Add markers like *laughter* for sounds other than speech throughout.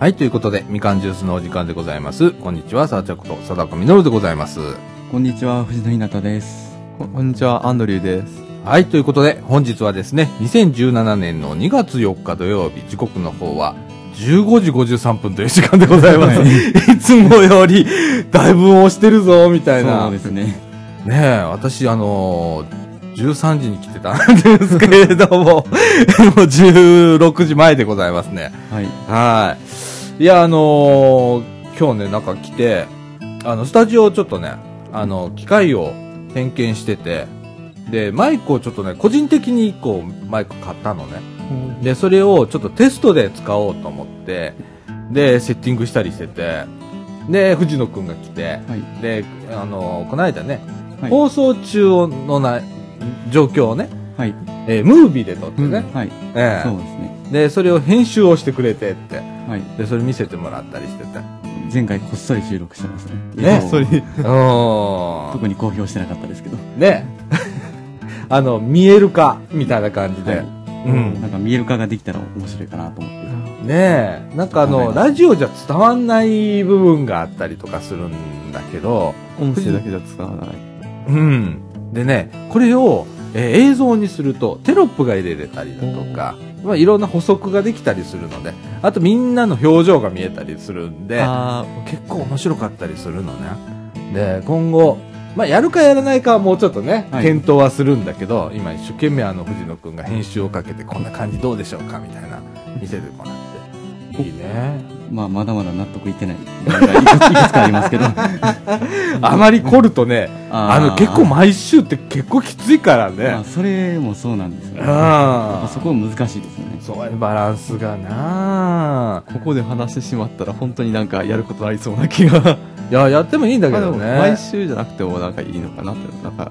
はい、ということで、みかんジュースのお時間でございます。こんにちは、さあちゃこと、貞子みのるでございます。こんにちは、藤野ひなたです。ここんにちは、アンドリューです。はい、ということで、本日はですね、2017年の2月4日土曜日、時刻の方は、15時53分という時間でございます。はいい、つもより、だいぶ押してるぞ、みたいな。そうですね。ねえ、私、あのー13時に来てたん *laughs* ですけれども、もう16時前でございますね。はい。はい。いや、あのー今日ね、なんか来て、あの、スタジオをちょっとね、あの、機械を点検してて、で、マイクをちょっとね、個人的に1個マイク買ったのね。で、それをちょっとテストで使おうと思って、で、セッティングしたりしてて、で、藤野くんが来て、はい。で、あのこの間ね、はい放送中のな状況をね、はい。えームービーで撮ってね、はい。ええそうですね。で、それを編集をしてくれてって、はい。で、それ見せてもらったりしてて。前回こっそり収録してますね。ねそれ *laughs* うん。特に公表してなかったですけど。ね。*laughs* あの、見えるか、みたいな感じで。はいうん。なんか見える化ができたら面白いかなと思って。ねえ。なんかあの、ラジオじゃ伝わんない部分があったりとかするんだけど、音声だけじゃ使わない。うん。でね、これを、えー映像にするとテロップが入れれたりだとか、まあ、いろんな補足ができたりするので、あとみんなの表情が見えたりするんで、あ結構面白かったりするのね。で、今後、まあ、やるかやらないかはもうちょっとね、はい検討はするんだけど、今一生懸命あの藤野くんが編集をかけてこんな感じどうでしょうかみたいな見せてもらって。いいね。まあ、まだまだ納得いってない。いくつかありますけど。あまり凝るとね、あの結構毎週って結構きついからね。まあ、それもそうなんですよね。あそこは難しいですよね。そういうバランスがなここで話してしまったら本当になんかやることありそうな気が。いや、やってもいいんだけどね。毎週じゃなくてもなんかいいのかなって、なんか、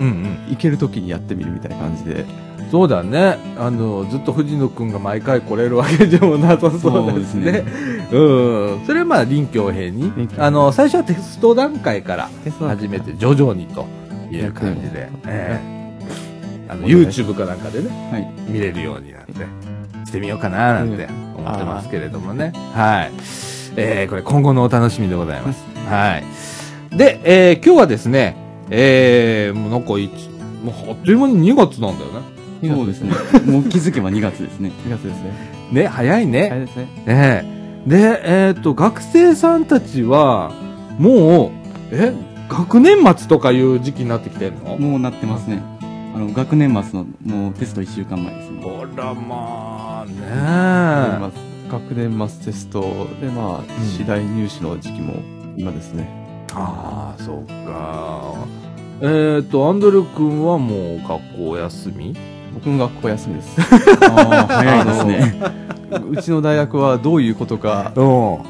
うんうん。行ける時にやってみるみたいな感じで。そうだね。あの、ずっと藤野くんが毎回来れるわけでもなさそうですね。そうですうん。それはまあ臨機応変にあの、最初はテスト段階からテスト段階始めて徐々にという感じで、ええあの、YouTube かなんかでね、はい。見れるようになって、してみようかななんて思ってますけれどもね。はい。えー、これ今後のお楽しみでございます。はい。で、えー、今日はですね、えー、もうなんかもうあっという間に2月なんだよね。そうですね。*laughs* もう気づけば2月ですね。2月ですね。ね、早いね。あれですね。ねえ。で、えっ、と、学生さんたちは、もう、え、学年末とかいう時期になってきてんの？もうなってますね。あの、学年末のもうテスト1週間前ですね。ほら、まあ、ね年末学年末テストで、まあ、ん次第入試の時期も今ですね。ああ、そうか。えっ、と、アンドル君はもう学校お休み？僕の学校休みです。早いですね。うちの大学はどういうことか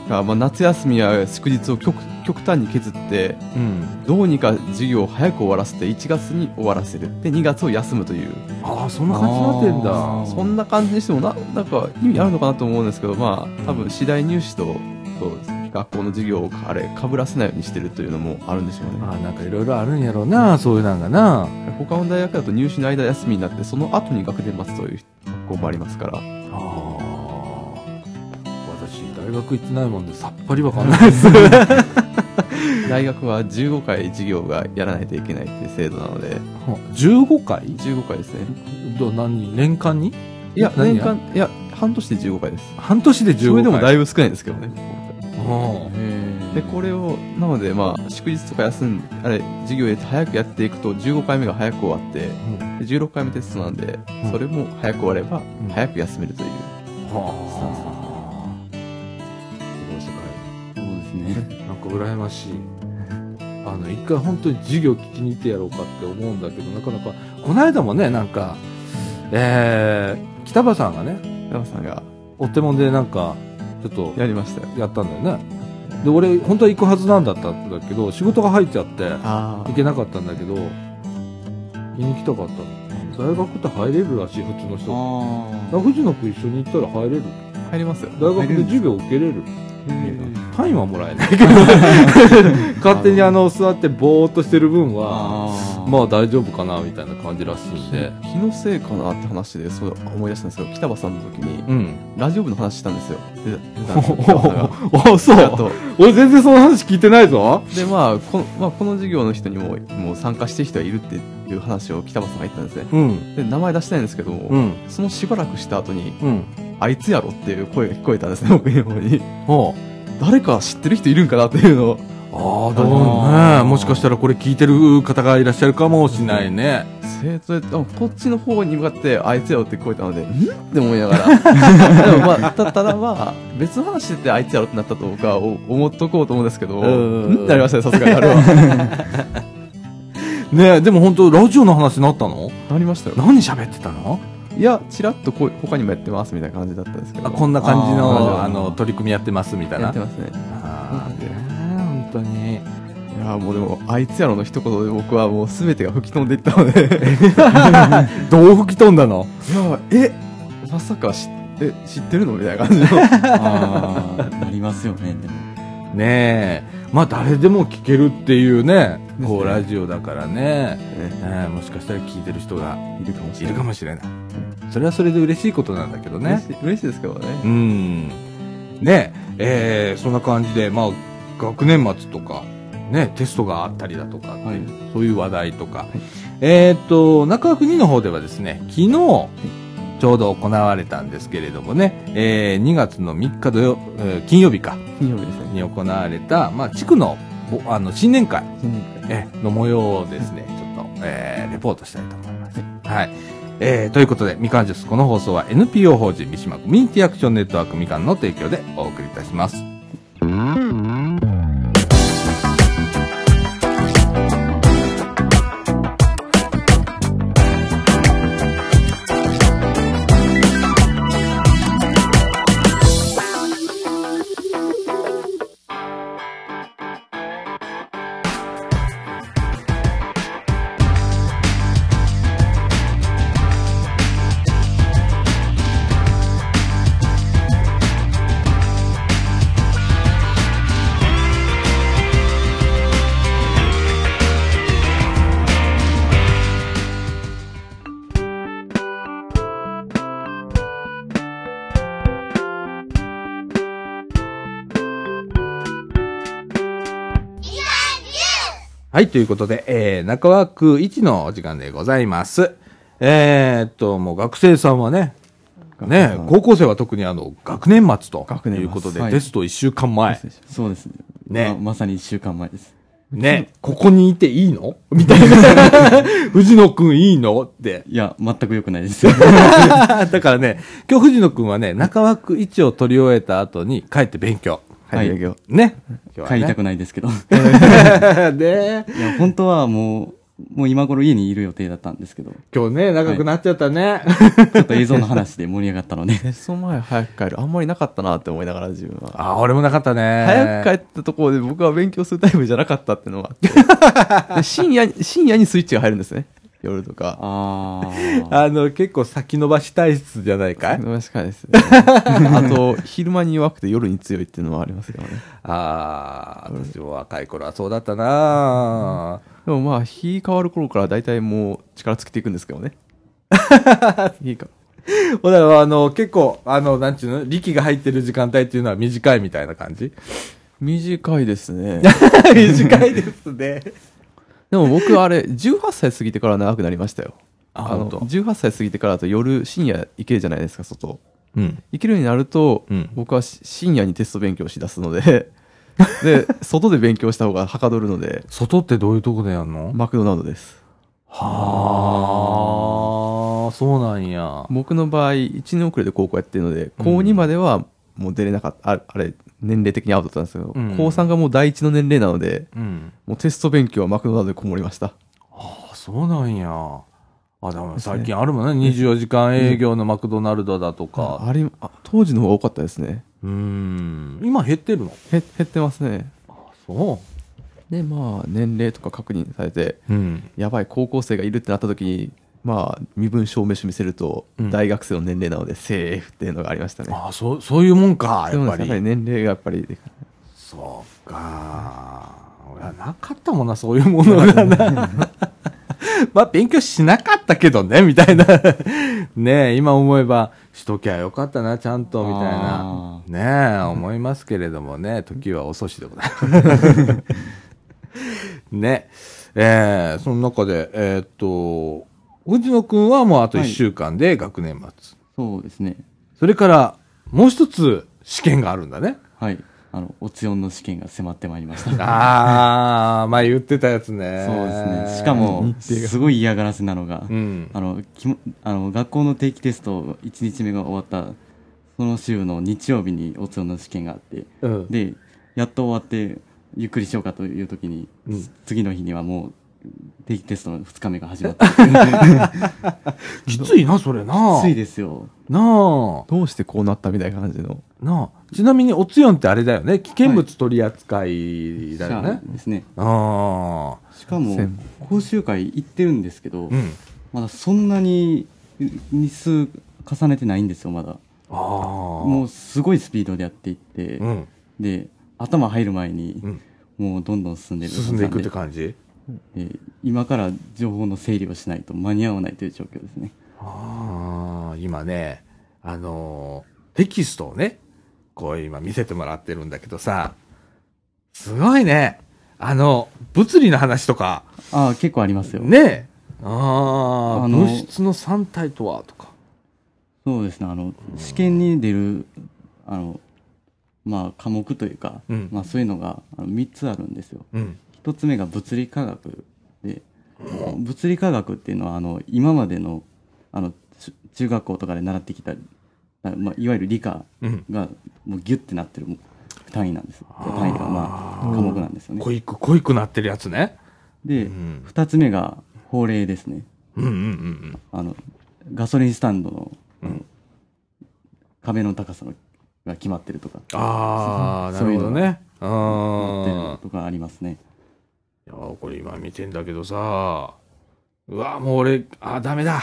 まあ、夏休みや祝日を極極端に削って、うん。どうにか授業を早く終わらせて1月に終わらせる。で、2月を休むという。ああ、そんな感じになってんだあ。そんな感じにしてもな、なんか意味あるのかなと思うんですけど、まあ、多分次第入試と、と学校の授業をあれ、被らせないようにしてるというのもあるんでしょうね。ああ、なんかいろいろあるんやろうな、そういうなんがな。他の大学だと入試の間休みになって、その後に学年末という学校もありますから。ああ。私、大学行ってないもんでさっぱりわかんないです。*laughs* 大学は15回授業がやらないといけないっていう制度なので、15回？15回ですね。ど何？年間に？いや、年間、いや、半年で15回です。半年で15回。それでもだいいぶ少ないですけどね。ぶ。で、これを、なので、まあ、祝日とか休んあれ、授業やって早くやっていくと、15回目が早く終わって、で16回目テストなんで、うんそれも早く終わればうん、早く休めるという。はあ。すごい世そうですね。界。なんか羨ましい。あの、一回本当に授業聞きに行ってやろうかって思うんだけど、なかなか、この間もね、なんか、えー、北場さんがね、山さんがお手もんでなんか、ちょっとやりましたよ。やったんだよね。で、俺、本当は行くはずなんだったんだけど、仕事が入っちゃって、あ行けなかったんだけど、見に来たかったの。大学って入れるらしい、普通の人。藤野君一緒に行ったら入れる。入りますよ。大学で授業受けれる。単位はもらえないけど。勝手にあの座ってぼーっとしてる分はまあ大丈夫かなみたいな感じらしいんで。気のせいかなって話でそう思い出したんですけど北場さんの時にうん。ラジオ部の話したんですよ。あそあと俺全然その話聞いてないぞ。でまあこの,、まあ、この授業の人にももう参加してる人はいるっていう話を北場さんが言ったんですね。うん。で名前出したいんですけども、うん。そのしばらくした後にうん。あいつやろっていう声が聞こえたんですね僕の方に。ほ誰か知ってる人いるんかなっていうのを。うああどうね。もしかしたらこれ聞いてる方がいらっしゃるかもしれないね。こっちの方に向かってあいつやろって聞こえたので *laughs* ん？って思いながら。でもまあたただまあ別の話であいつやろってなったと僕はお思っとこうと思うんですけどうん。ん？ってなりましたねさすがにあれは *laughs* ねでも本当ラジオの話になったの？なりましたよ。何喋ってたの？いやちらっとこう他にもやってますみたいな感じだったんですけど。あこんな感じのあの取り組みやってますみたいな。やってますね。あーね本当に。いやもうでもあいつやろの一言で僕はもう全てが吹き飛んでいったので。*laughs* どう吹き飛んだの？いやえ？まさか知って知ってるの？みたいな感じの。*laughs* あーなりますよね、でも。ねえまあ誰でも聞けるっていうねこうラジオだからね。ね。ねもしかしたら聞いてる人がいるかもしいれない。るかもしれない。それはそれで嬉しいことなんだけどね。嬉しい嬉しいですけどね。うん。ねえーそんな感じでまあ学年末とかねテストがあったりだとかはい。そういう話題とか、えーっと中学2の方ではですね昨日ちょうど行われたんですけれどもね、えー2月の3日土曜、えー金曜日か。金曜日ですね。に行われた、まあ、地区のぼあの新年会。新年会。えの模様をですね、ちょっと、えーレポートしたいと思います。はい。えーということで、みかんジュース、この放送は NPO 法人三島コミュニティアクションネットワークみかんの提供でお送りいたします。はい、ということで、えー、中枠1のお時間でございます。えー、っと、もう学生さんはね、ね、高校生は特にあの、学年末と学年末いうことで、はいテスト1週間前。そうですね。ねままさに1週間前です。ね、ここにいていいの？みたいな。*laughs* 藤野くんいいの？って。いや、全く良くないですよ。*laughs* だからね、今日藤野くんはね、中枠1を取り終えた後に帰って勉強。はい。はい、業ね。今帰りたくくないですけど。*laughs* いで、や、本当はもう、もう今頃家にいる予定だったんですけど、今日ね、長くなっちゃったね。ちょっと映像の話で盛り上がったので、テスト前早く帰る。あんまりなかったなって思いながら自分は。あ、俺もなかったね。早く帰ったところで僕は勉強するタイプじゃなかったっていうのがあって。*laughs* で深夜に深夜にスイッチが入るんですね夜とか。あー。*laughs* あの、結構先延ばし体質じゃないかい？確かにですね。*laughs* あと昼間に弱くて夜に強いっていうのはありますけどね。ああ、私も若い頃はそうだったなでもまあ日変わる頃から大体もう力尽きていくんですけどね。いいかほら、あの、結構、あの、なんちゅうの？力が入ってる時間帯っていうのは短いみたいな感じ？短いですね。*laughs* 短いですね。でも僕あれ18歳過ぎてから長くなりましたよ。あの本当。18歳過ぎてからだと夜深夜行けるじゃないですか外。うん。行けるようになると、うん。僕はし深夜にテスト勉強しだすので *laughs* で外で勉強した方がはかどるので外ってどういうとこでやんの？マクドナルドです。はあ、そうなんや。僕の場合1年遅れで高校やってるので高2まではもう出れなかった、ああれ年齢的にアウトだったんですけど、うん高3がもう第一の年齢なのでうん。もうテスト勉強はマクドナルドでこもりましたあ、そうなんや。あ、でも最近あるもんね。24時間営業のマクドナルドだとか。あれあ当時の方が多かったですねうーん。今減ってるの？へ減ってますねそでまあ年齢とか確認されてう。うん。やばい高校生がいるってなった時にまあ、身分証明書見せると、うん大学生の年齢なので、セーフっていうのがありましたね。ああ、そう、そういうもんか、やっぱり。年齢がやっぱり、そうか。俺はなかったもんな、そういうものがな。まあ、勉強しなかったけどね、みたいな。*laughs* ねえ、今思えば、しときゃよかったな、ちゃんと、みたいなあ。ねえ、思いますけれどもね、時は遅しでございます。*laughs* ね。えー、その中で、えーっと、藤野くんはもうあと1週間で学年末。そうですね。それから、もう一つ試験があるんだね。はい。あの、おつよんの試験が迫ってまいりました。*laughs* ああ、前言ってたやつね。そうですね。しかも、すごい嫌がらせなのが、うん。あの、きもあの学校の定期テスト1日目が終わった、その週の日曜日におつよんの試験があって、うん。で、やっと終わって、ゆっくりしようかという時に、うん次の日にはもう、定期テストの2日目が始まって、*laughs* きついな、それな。ついですよ。なあ。どうしてこうなったみたいな感じの。なあ。ちなみに、おつよんってあれだよね。危険物取り扱いだよね。ですね。ああ。しかも専、講習会行ってるんですけど、うん。まだそんなに日数重ねてないんですよ、まだ。ああ。もうすごいスピードでやっていって、うん。で、頭入る前にう、ん。もうどんどん進んでる進んでいくってじ感じ？で今から情報の整理をしないと間に合わないという状況ですね。ああ、今ね、あのーテキストをね、こう今見せてもらってるんだけどさ、すごいね。あの、物理の話とか、ああ、結構ありますよ。ねえ。ああ、物質の三体とは、とか。そうですね、あの、試験に出る、あの、まあ、科目というか、うんまあ、そういうのがあの3つあるんですよ。うん。一つ目が物理科学で、物理科学っていうのは、あの、今までの、あの、ち中学校とかで習ってきた、あまあ、いわゆる理科うん。が、もうギュッてなってる単位なんです。単位というか、まあ、科目なんですよね。濃いく、濃いくなってるやつね。で、うん二つ目が法令ですね。うんうんうんあの、ガソリンスタンドの、うん壁の高さのが決まってるとか、ああ、なるそういうのほどね。ああ。とかありますね。いや、これ今見てんだけどさ、うわ、もう俺、あー、ダメだ。*laughs*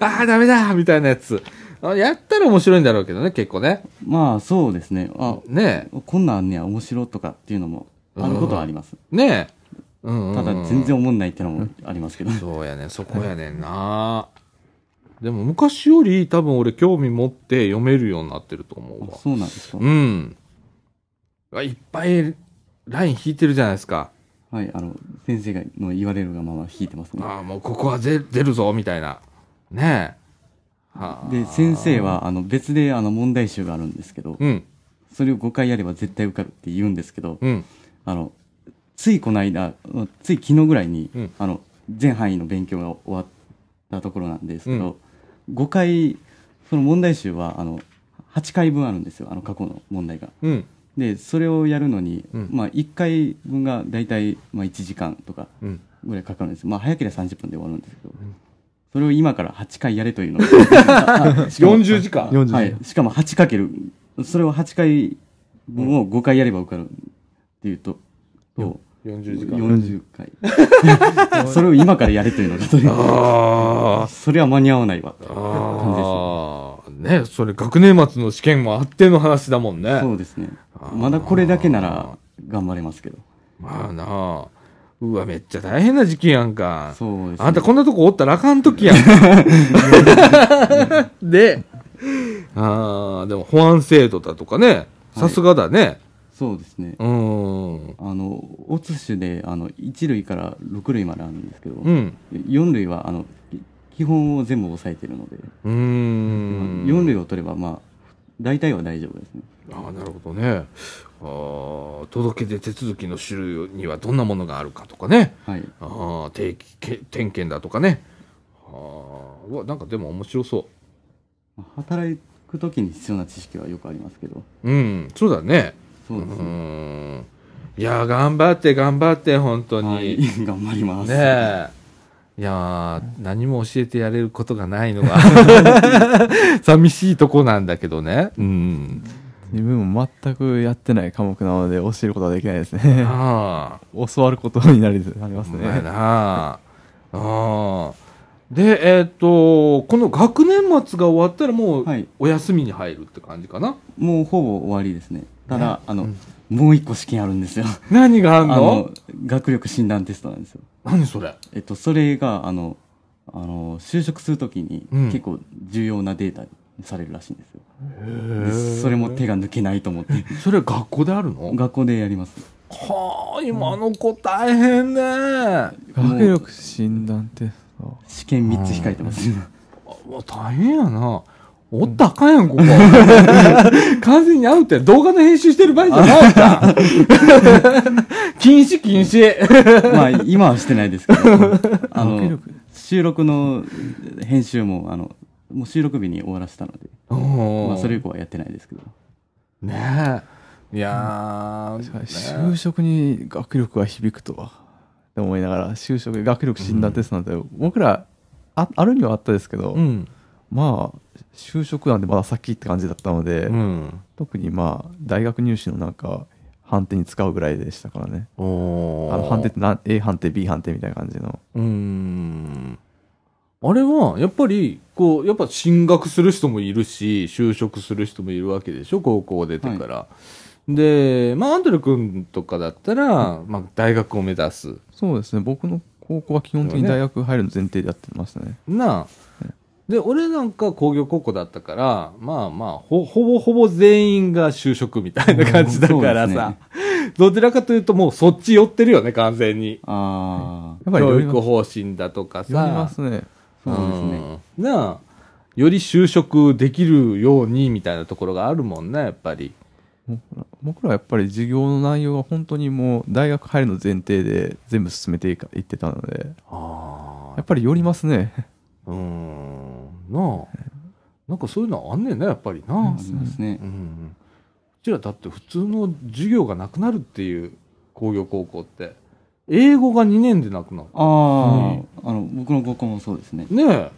あー、ダメだみたいなやつ。あやったら面白いんだろうけどね、結構ね。まあ、そうですね。あ、ねこんなんねや、面白とかっていうのもあることはあります。え。ねえ。うんうんうんただ、全然思んないっていうのもありますけど。そうやねん、そこやねんな。でも昔より多分俺興味持って読めるようになってると思うわ。そうなんですか？うん。あいっぱいライン引いてるじゃないですか。はい、あの、先生がの言われるがまま弾いてますね。ああ、もうここは出出るぞ、みたいな。ねえ。はあで、先生、は、あの、別で、あの、問題集があるんですけど、うん、それを5回やれば絶対受かるって言うんですけど、うん、あの、ついこの間、つい昨日ぐらいに、うんあの、全範囲の勉強が終わったところなんですけど、5回、その問題集は、あの、8回分あるんですよ、あの過去の問題が。うん、で、それをやるのに、うんまあ、1回分が大体、まあ、1時間とかうん。ぐらいかかるんですまあ、早ければ30分で終わるんですけど、それを今から8回やれというのがしかも40時間40はい。しかも8かける、それを8回分を5回やれば受かるっていうと、と、40時間。40回。*laughs* それを今からやれというのが、それは間に合わないわ。あ。ああ。ねそれ学年末の試験もあっての話だもんね。そうですね。まだこれだけなら頑張れますけど。まあなあ。うわ、めっちゃ大変な時期やんか。そうですね。あんたこんなとこおったらあかんときやんか。*laughs* で、ああ、でも保安制度だとかね、さすがだね。そうですね。うーん。あの、オツ種で、あの、1類から6類まであるんですけど、うん。4類は、あの、基本を全部抑えてるので、うーん。4類を取れば、まあ、大体は大丈夫ですね。ああ、なるほどね。ああ、届け出手続きの種類にはどんなものがあるかとかね。はい。ああ、定期け点検だとかね。ああ、うわ、なんかでも面白そ働くときに必要な知識はよくありますけど、う。うん、そうだね。うそうですね。ん。いや、頑張って頑張って、本当に。はい、*laughs* 頑張ります。ねえ。いやー何も教えてやれることがないのが、*laughs* 寂しいとこなんだけどね。うん。自分も全くやってない科目なので教えることはできないですね。教わることになりますね。なあ。で、えっ、と、この学年末が終わったらもうはいお休みに入るって感じかな？もうほぼ終わりですね。ただ、ねあの、うんもう一個試験あるんですよ。何がああんの？の、学力診断テストなんですよ。何それ？えっと、それが、あの、あの、就職するときにうん結構重要なデータにされるらしいんですよ。へでそれも手が抜けないと思って、それ学校であるの？学校でやります。はあ、今の子大変ね。あ学力診断テスト。試験3つ控えてます。うわ大変やな。おったらあかんやん、ここ。*laughs* 完全にアウトや。動画の編集してる場合じゃないじゃん。禁止、禁止。まあ、今はしてないですけど、*laughs* あの収録の編集も、あの、もう収録日に終わらせたので、まあ、それ以降はやってないですけど。ねえ。いやー、就職に学力が響くとは。って思いながら、就職、学力診断テストなんて、僕ら、ああるにはあったですけど、うん。まあ、就職なんでまだ先って感じだったので、うん。特にまあ、大学入試のなんか、判定に使うぐらいでしたからね。おあの判定ってな A 判定、B 判定みたいな感じの。うーん。あれは、やっぱり、こう、やっぱ進学する人もいるし、就職する人もいるわけでしょ、高校出てから。で、まあ、アンドレ君とかだったら、まあ、大学を目指す。そうですね、僕の高校は基本的に大学入るの前提でやってましたね。なあ。で、俺なんか工業高校だったから、まあまあ、ほ、ほぼほぼ全員が就職みたいな感じだからさ。*laughs* どちらかというともうそっち寄ってるよね、完全に。ああ、やっぱり教育方針だとかさ。よりますね。そうですね。うん。なあ。より就職できるようにみたいなところがあるもんね、やっぱり。僕らはやっぱり授業の内容が本当にもう大学入るの前提で全部進めていってたので、あやっぱり寄りますね。あ。うん。なあ。なんかそういうのあんねんな、やっぱりな。ありますねう。ん。うちらだって普通の授業がなくなるっていう工業高校って。英語が2年でなくなる。ああ、あの、僕の高校もそうですね。ねえ。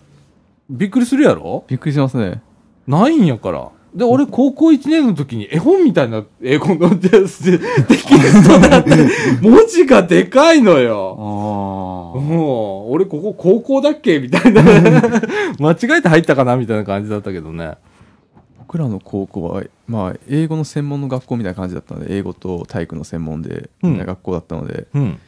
びっくりするやろ？びっくりしますね。ないんやから。で、俺、高校1年の時に絵本みたいな英語のテストテキストだって、*laughs* 文字がでかいのあよ。あ。もう、俺ここ高校だっけ？みたいな。*laughs* 間違えて入ったかな？みたいな感じだったけどね。僕らの高校は、まあ、英語の専門の学校みたいな感じだったので、英語と体育の専門で、うんな学校だったので、うん。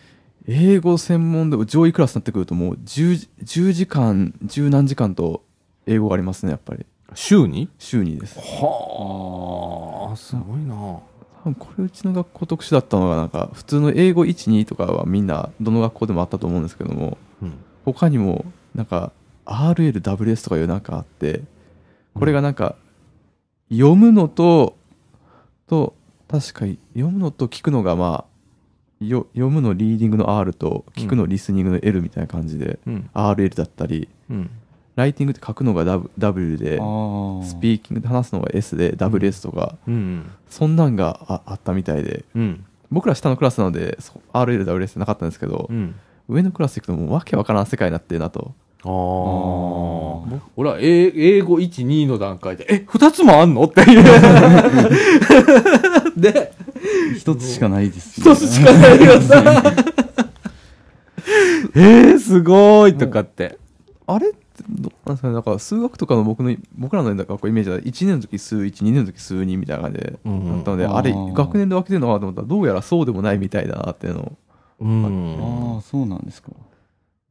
英語専門で上位クラスになってくるともう 10, 10時間、10何時間と英語がありますね、やっぱり。週に？週にです。はあ、すごいな。多分これうちの学校特殊だったのが、なんか、普通の英語1、2とかはみんな、どの学校でもあったと思うんですけども、うん。他にも、なんか、RL、WS とかいうなんかあって、これがなんか、読むのと、と、確かに、読むのと聞くのが、まあ、よ読むのリーディングの R と、聞くのリスニングの L みたいな感じで、うん。RL だったり、うん。ライティングって書くのが W, で。スピーキングで話すのが S で、WS とか、うん。そんなんがああったみたいで、うん。僕ら下のクラスなので、そ RL、WS なかったんですけど、うん。上のクラス行くともうわけわからん世界になってるなと。ああ。俺は英英語1、2の段階で、え、2つもあんのっていう。*laughs* で、一つしかないです、一つしかないよさ。*laughs* えー、すごいとかって。あれどうなんですかね、なんか数学とかの僕の、僕らの学校イメージは1年の時数1、2年の時数2みたいな感じで、だったので、あれ、学年で分けてるのかなと思ったら、どうやらそうでもないみたいだなっていうのを。うんああ、そうなんですか。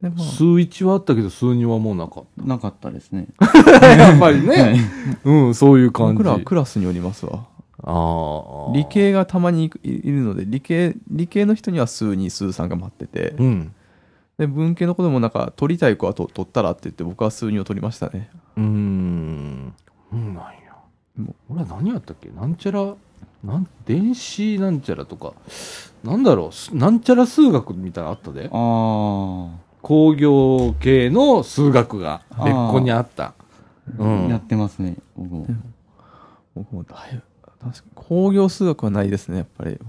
で、まあ、数1はあったけど、数2はもうなかっなかったですね。た。*laughs* やっぱりはいね。うん、そういう感じ。僕らはクラスによりますわ。ああ。理系がたまにいるので、理系、理系の人には数2、数3が待ってて、うん。で、文系の子でもなんか、取りたい子はと取ったらって言って、僕は数2を取りましたね。うーん。うん、なんや。も俺は何やったっけ？なんちゃら、なん、電子なんちゃらとか、なんだろう？す、なんちゃら数学みたいなのあったで。ああ。工業系の数学が別個にあった。うん。やってますね、僕も。僕もだいぶ、確かに工業数学はないですね、やっぱり。うん、や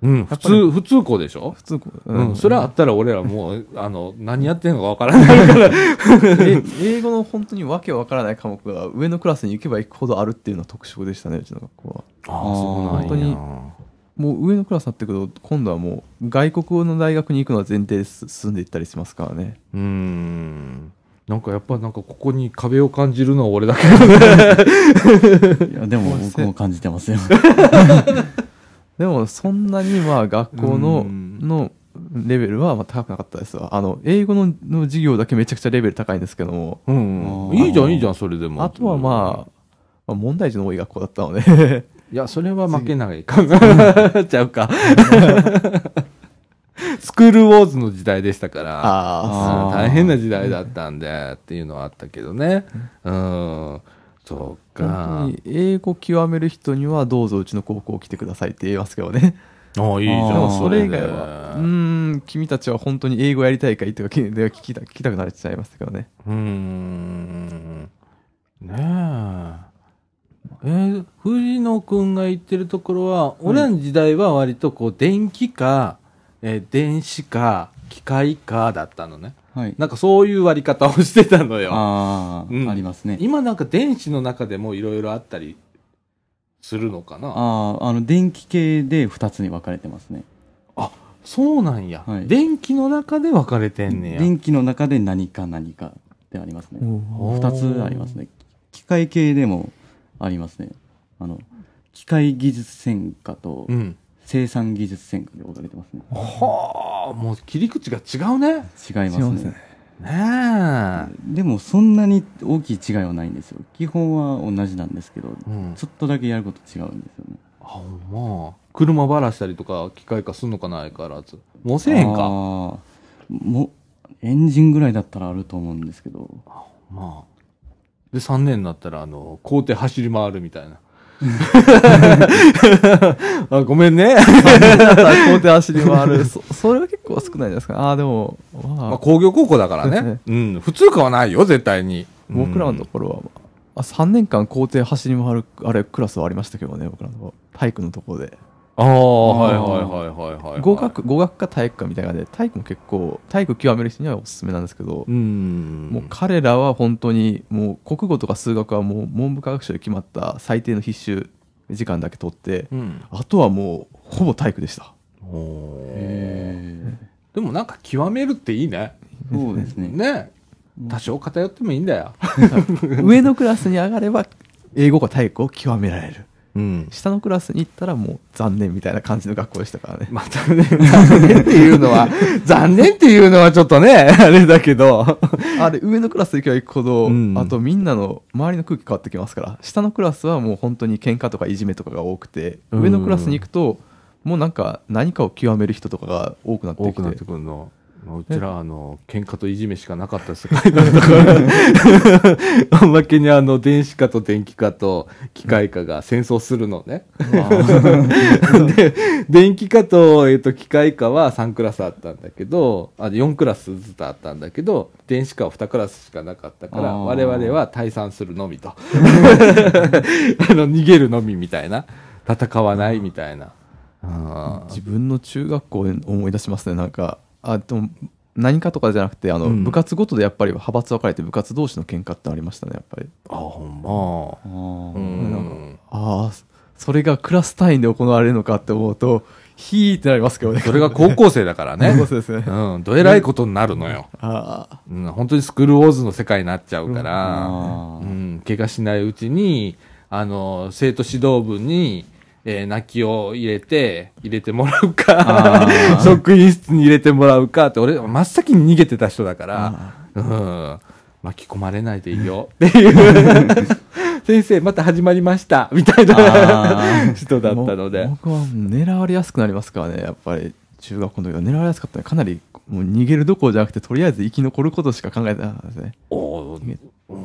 っぱ普通、普通校でしょ？普通、うん、それあったら俺らもう、*laughs* あの、何やってんのかわからないから。*laughs* え *laughs* 英語の本当にわけわからない科目が上のクラスに行けば行くほどあるっていうのは特色でしたね、うちの学校は。ああ、そうなんや。本当にもう上のクラスになってくると今度はもう外国語の大学に行くのは前提で進んでいったりしますからねうーん。なんかやっぱなんかここに壁を感じるのは俺だけ。いや、でも僕も感じてますよ。でもそんなにまあ学校のうんのレベルはまあ高くなかったですわあの英語のの授業だけめちゃくちゃレベル高いんですけどもうん。いいじゃん、いいじゃん、それでも。あとはまあ、まあ、問題児の多い学校だったので *laughs* いや、それは負けないか。*laughs* ちゃうか。*laughs* スクールウォーズの時代でしたから。大変な時代だったんで、っていうのはあったけどね。うん。そか本。当に英語極める人にはどうぞうちの高校来てくださいって言いますけどねああ、いいじゃん。それ以で外はうーん君たちは本当に英語やりたいかいとか聞聞きた聞きたくなっちゃいましたけどねうーん。ねえ。えー藤野くんが言ってるところは、俺らの時代は割とこう、電気か、えー電子か、機械かだったのね。はい。なんかそういう割り方をしてたのよ。ああ、うんありますね。今なんか電子の中でもいろいろあったりするのかな？ああ、あの、電気系で2つに分かれてますね。そうなんや、はい電気の中で分かれてんねや。電気の中で何か何かってありますね。お2つありますね。機械系でもありますね。あの、機械技術専科とうん。生産技術専科で分かれてますね。はあ、もう切り口が違うね。違いますね。ねねでもそんなに大きい違いはないんですよ。基本は同じなんですけど、え。うん。ちょっとだけやること違うんですよね。あ、ほんまあ。車ばらしたりとか、機械化すんのかな相変わらず。もうせえへんか。もう、エンジンぐらいだったらあると思うんですけど、まあ。で、3年になったら、あの、校庭走り回るみたいな。*laughs* あごめんね。校庭走り回る。*laughs* そそれは結構少ないじゃないですか？ああでもまあ。まあ、工業高校だからね。そうん。普通科はないよ、絶対に。僕らのところは、あ3年間校庭走り回るあれクラスはありましたけどね僕らの体育のところでああ、はいはいはいはいはい。語学語学か体育かみたいな感じで体育も結構体育極める人にはおすすめなんですけど、うん。もう彼らは本当にもう国語とか数学はもう文部科学省で決まった最低の必修時間だけ取って、うん。あとはもうほぼ体育でしたでもなんか極めるっていいね。ーそうですね。ね。多少偏ってもいいんだよ。*laughs* 上のクラスに上がれば英語か体育を極められるうん。下のクラスに行ったらもう残念みたいな感じの学校でしたからね *laughs* またね、残念っていうのは、*laughs* 残念っていうのはちょっとね、あれだけど。*laughs* あれ上のクラス行けば行くほど、うんあとみんなの周りの空気変わってきますから下のクラスはもう本当に喧嘩とかいじめとかが多くてうん上のクラスに行くともうなんか何かを極める人とかが多くなってきて多くなってくるの。うちら、あの、喧嘩といじめしかなかった世界だったから、*laughs* おまけにあの、電子化と電気化と機械化が戦争するのね。で、電気化と、えっ、と、機械化は3クラスあったんだけど、あ、4クラスずつあったんだけど、電子化は2クラスしかなかったから、我々は退散するのみと。*laughs* あの、逃げるのみみたいな。戦わないみたいな。自分の中学校で思い出しますねなんかあでも何かとかじゃなくてあの、うん。部活ごとでやっぱり派閥分かれて部活同士の喧嘩ってありましたねやっぱり。あ、ほんま。あー。うん。ああそれがクラス単位で行われるのかって思うとヒーってなりますけどね。それが高校生だからね。そうですね。うん、どえらいことになるのよ。ああうん、本当にスクールウォーズの世界になっちゃうから、うん、怪我しないうちに、あの、生徒指導部に、えー泣きを入れて、入れてもらうか *laughs* 職員室に入れてもらうかって、俺、真っ先に逃げてた人だから、うん、巻き込まれないでいいよ。っていう、*laughs* 先生、また始まりました、みたいなあ人だったので。も僕は狙われやすくなりますからねやっぱり。中学校の時は。狙われやすかったね。かなりもう逃げるどころじゃなくてとりあえず生き残ることしか考えてなかったですね、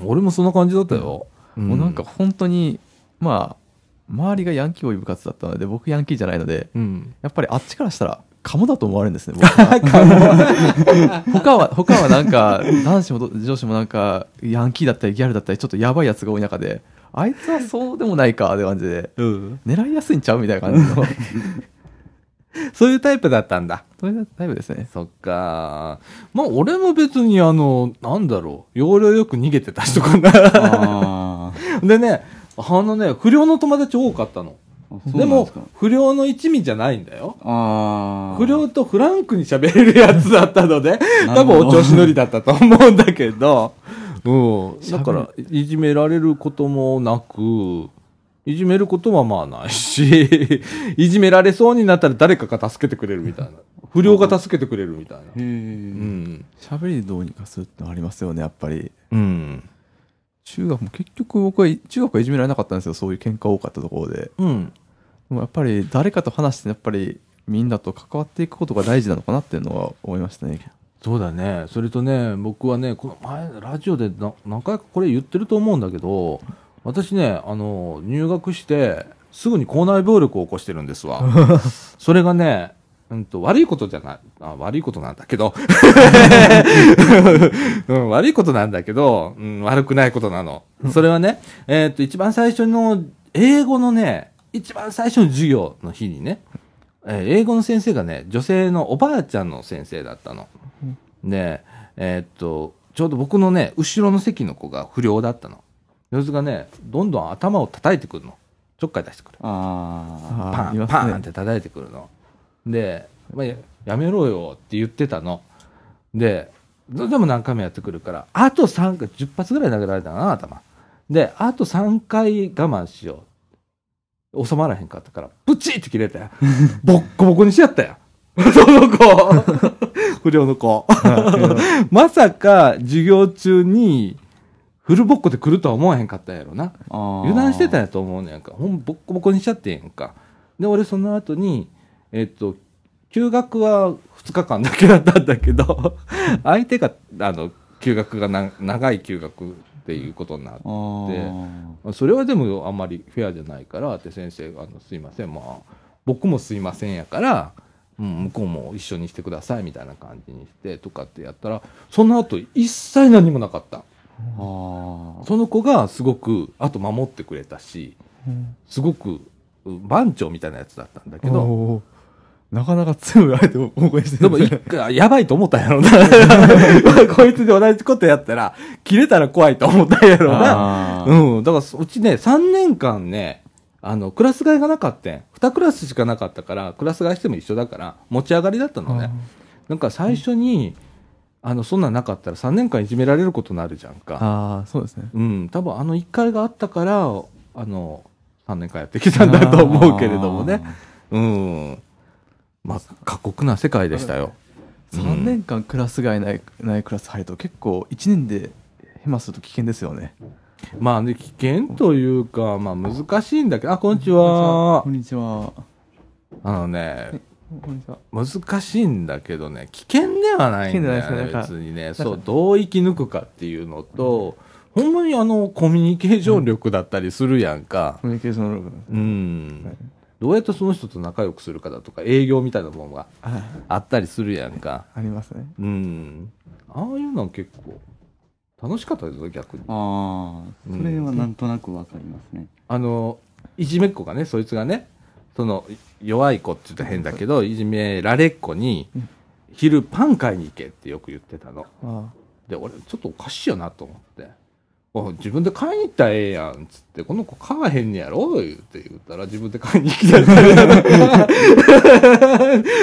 俺もそんな感じだったよ。もうなんか、本当にまあ周りがヤンキー多い部活だったので僕ヤンキーじゃないのでうん。やっぱりあっちからしたらカモだと思われるんですね僕は *laughs* 他は他はなんか男子も女子もなんかヤンキーだったりギャルだったりちょっとやばいやつが多い中であいつはそうでもないかって感じでうん。狙いやすいんちゃうみたいな感じの *laughs* そういうタイプだったんだ。そういうタイプですねそっか。まあ、俺も別にあの、なんだろう、要領よく逃げてた人かな。あ *laughs* でね、あのね、不良の友達多かったの。ーそうでも不良の一味じゃないんだよ。不良とフランクに喋れるやつだったので、*laughs* 多分お調子乗りだったと思うんだけど、*laughs* うん。だから、いじめられることもなく、いじめることはまあないし、*laughs* いじめられそうになったら誰かが助けてくれるみたいな。不良が助けてくれるみたいな。うん。喋りでどうにかするってのありますよね、やっぱり。うん。中学も結局僕は、中学はいじめられなかったんですよ、そういう喧嘩多かったところで。うん。でもやっぱり誰かと話して、やっぱりみんなと関わっていくことが大事なのかなっていうのは思いましたね。そうだね。それとね、僕はね、この前、ラジオでな何回かこれ言ってると思うんだけど、私ね、あの、入学して、すぐに校内暴力を起こしてるんですわ。*laughs* それがね、うんと、悪いことじゃない。あ悪いことなんだけど、*laughs* うん、悪いことなんだけど、うん、悪くないことなの。それはね、えーっと、一番最初の、英語のね、一番最初の授業の日にね、えー英語の先生がね、女性のおばあちゃんの先生だったの。で、えーっと、ちょうど僕のね、後ろの席の子が不良だったの。様子がね、どんどん頭を叩いてくるの。ちょっかい出してくる。あパン、あーいますパねンって叩いてくるの。で、まあ、ややめろよって言ってたの。で、どでも何回もやってくるから、あと3回、10発ぐらい投げられたかな、頭。で、あと3回我慢しよう。収まらへんかったから、プチって切れて、*laughs* ボッコボコにしちゃったよ。*laughs* その子。不良の子。*laughs* まさか、授業中に、フルボッコで来るとは思わへんかったんやろな。あ。油断してたんや。やと思うねんか。ほんボッコボコにしちゃってんやんか。で、俺その後に、えっと、休学は2日間だけだったんだけど、*laughs* 相手が、あの、休学がな長い休学っていうことになって、それはでもあんまりフェアじゃないからって先生が、あの、すいません、まあ、僕もすいませんやから、うん、向こうも一緒にしてくださいみたいな感じにしてとかってやったら、その後一切何もなかった。その子がすごく、あと守ってくれたし、すごくうん番長みたいなやつだったんだけど、なかなか強い相手を応援してでも一回、やばいと思ったんやろな。*laughs* こいつで同じことやったら、切れたら怖いと思ったんやろな。うん。だから、うちね、3年間ね、あの、クラス替えがなかったん。2クラスしかなかったから、クラス替えしても一緒だから、持ち上がりだったのね。なんか最初に、あの、そんなんなかったら3年間いじめられることになるじゃんか。ああ、そうですね。うん、多分あの1回があったから、あの、3年間やってきたんだと思うけれどもね。うん。まあ、過酷な世界でしたよ。うん3年間クラス外ないないクラス入ると結構1年でヘマすると危険ですよね。まあね、危険というか、まあ難しいんだけど、あ、こんにちはこ。んにちは。あのね、こんにちは。難しいんだけどね、危険ではないんだよね、別にね。かそう、どう生き抜くかっていうのと、ほんまにあの、コミュニケーション力だったりするやんか。コミュニケーション能力うん。はいどうやってその人と仲良くするかだとか、営業みたいなものがああったりするやんか。ありますね。うん。ああいうのは結構、楽しかったですよ、逆に。ああ、それはなんとなくわかりますね。あの、いじめっ子がね、そいつがね、その、弱い子って言ったら変だけど、いじめられっ子にうん、昼パン買いに行けってよく言ってたの。あで、俺、ちょっとおかしいよなと思って。お自分で買いに行ったらええやん、つって、この子買わへんねやろ？言って言ったら、自分で買いに来たら、*laughs* っ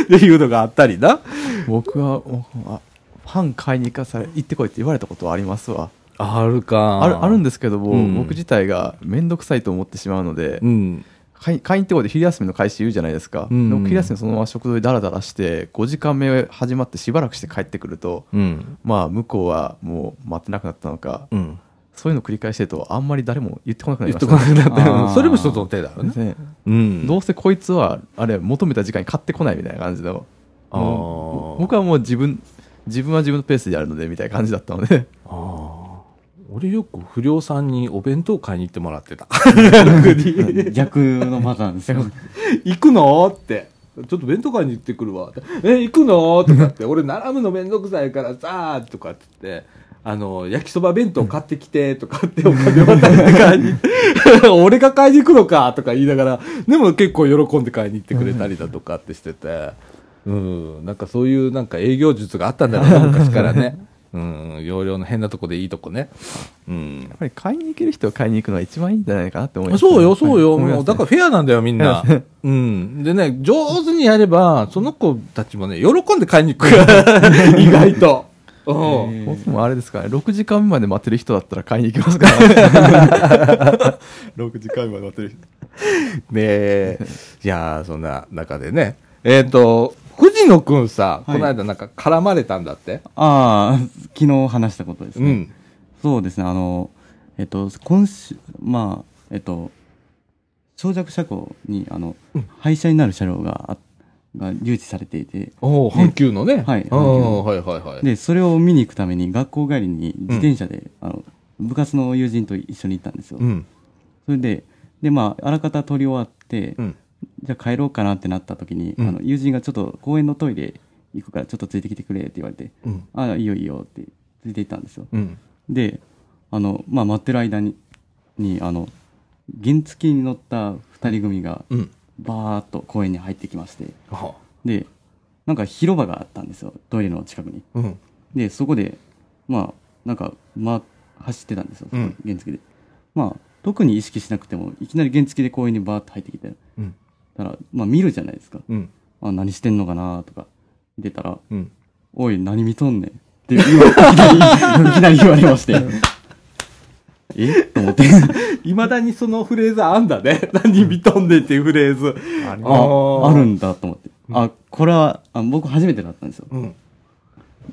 ていうのがあったりな。僕は僕はパン買いに行かされ行ってこいって言われたことはありますわ。あるか。あるあるんですけども、うん僕自体が面倒くさいと思ってしまうので、うん。買い買いに行ってこいって昼休みの開始言うじゃないですか、うんで僕昼休みそのまま食堂でダラダラして5時間目始まってしばらくして帰ってくるとうん。まあ向こうはもう待ってなくなったのかうん。そういうの繰り返してるとあんまり誰も言ってこなくなり言っましたねてこなくなった。それも一つの手だよね。ねうん。どうせこいつはあれ求めた時間に買ってこないみたいな感じのあーもう僕はもう自分自分は自分のペースでやるのでみたいな感じだったのでああ。俺よく不良さんにお弁当買いに行ってもらってた。*laughs* 逆のパターンですよ。*laughs* 行くのって。ちょっと弁当買いに行ってくるわ。え、行くのとかって。俺並ぶのめんどくさいからさ、とかって言って。あの、焼きそば弁当買ってきて、とかってお金渡して買いに、*laughs* 俺が買いに行くのか、とか言いながら、でも結構喜んで買いに行ってくれたりだとかってしてて、うん、なんかそういうなんか営業術があったんだろうな、昔からね。*laughs* うん、容量の変なとこでいいとこね。うんや。っぱり買いに行ける人は買いに行くのが一番いいんじゃないかなって思います、そうよ、そうよ。はいもう、だからフェアなんだよ、みんな。うん。でね、上手にやれば、その子たちもね、喜んで買いに行く *laughs* 意外と。うん。僕もあれですからね、6時間目まで待ってる人だったら買いに行きますから、*laughs* 6時間目まで待ってる人。ねえ。いやー、そんな中でね。えっ、と、藤野くんさ、はいこの間なんか絡まれたんだって？ああ、昨日話したことですね。うん。そうですね、あの、えっと、今週、まあ、えっと、長尺車庫に、あの、廃車になる車両が、あが誘致されていて、おお阪急のね。はいうんはいはいはい。で、それを見に行くために、学校帰りに自転車で、あの、部活の友人と一緒に行ったんですよ。うん。それで、で、まあ、あらかた撮り終わって、うん。じゃあ帰ろうかなってなった時に、うんあの友人がちょっと公園のトイレ行くからちょっとついてきてくれって言われて、うん。ああ、いいよいいよってついて行ったんですよ。うん。で、あの、まあ、待ってる間に、に、あの、原付に乗った二人組が、うん。バーっと公園に入ってきまして、はで、なんか広場があったんですよ、トイレの近くに。うん。で、そこで、まあ、なんか、ま、走ってたんですよ、うん原付で。まあ、特に意識しなくても、いきなり原付で公園にバーって入ってきて、うん。たら、まあ、見るじゃないですか。うん。あ、何してんのかなとか、見てたら、うん。おい、何見とんねんっていきなり言われまして。*laughs* え？と思って。いまだにそのフレーズあんだね。何見とんねんっていうフレーズ。ありあーあ、あるんだと思って。あ、これは、あ僕初めてだったんですよ。うん。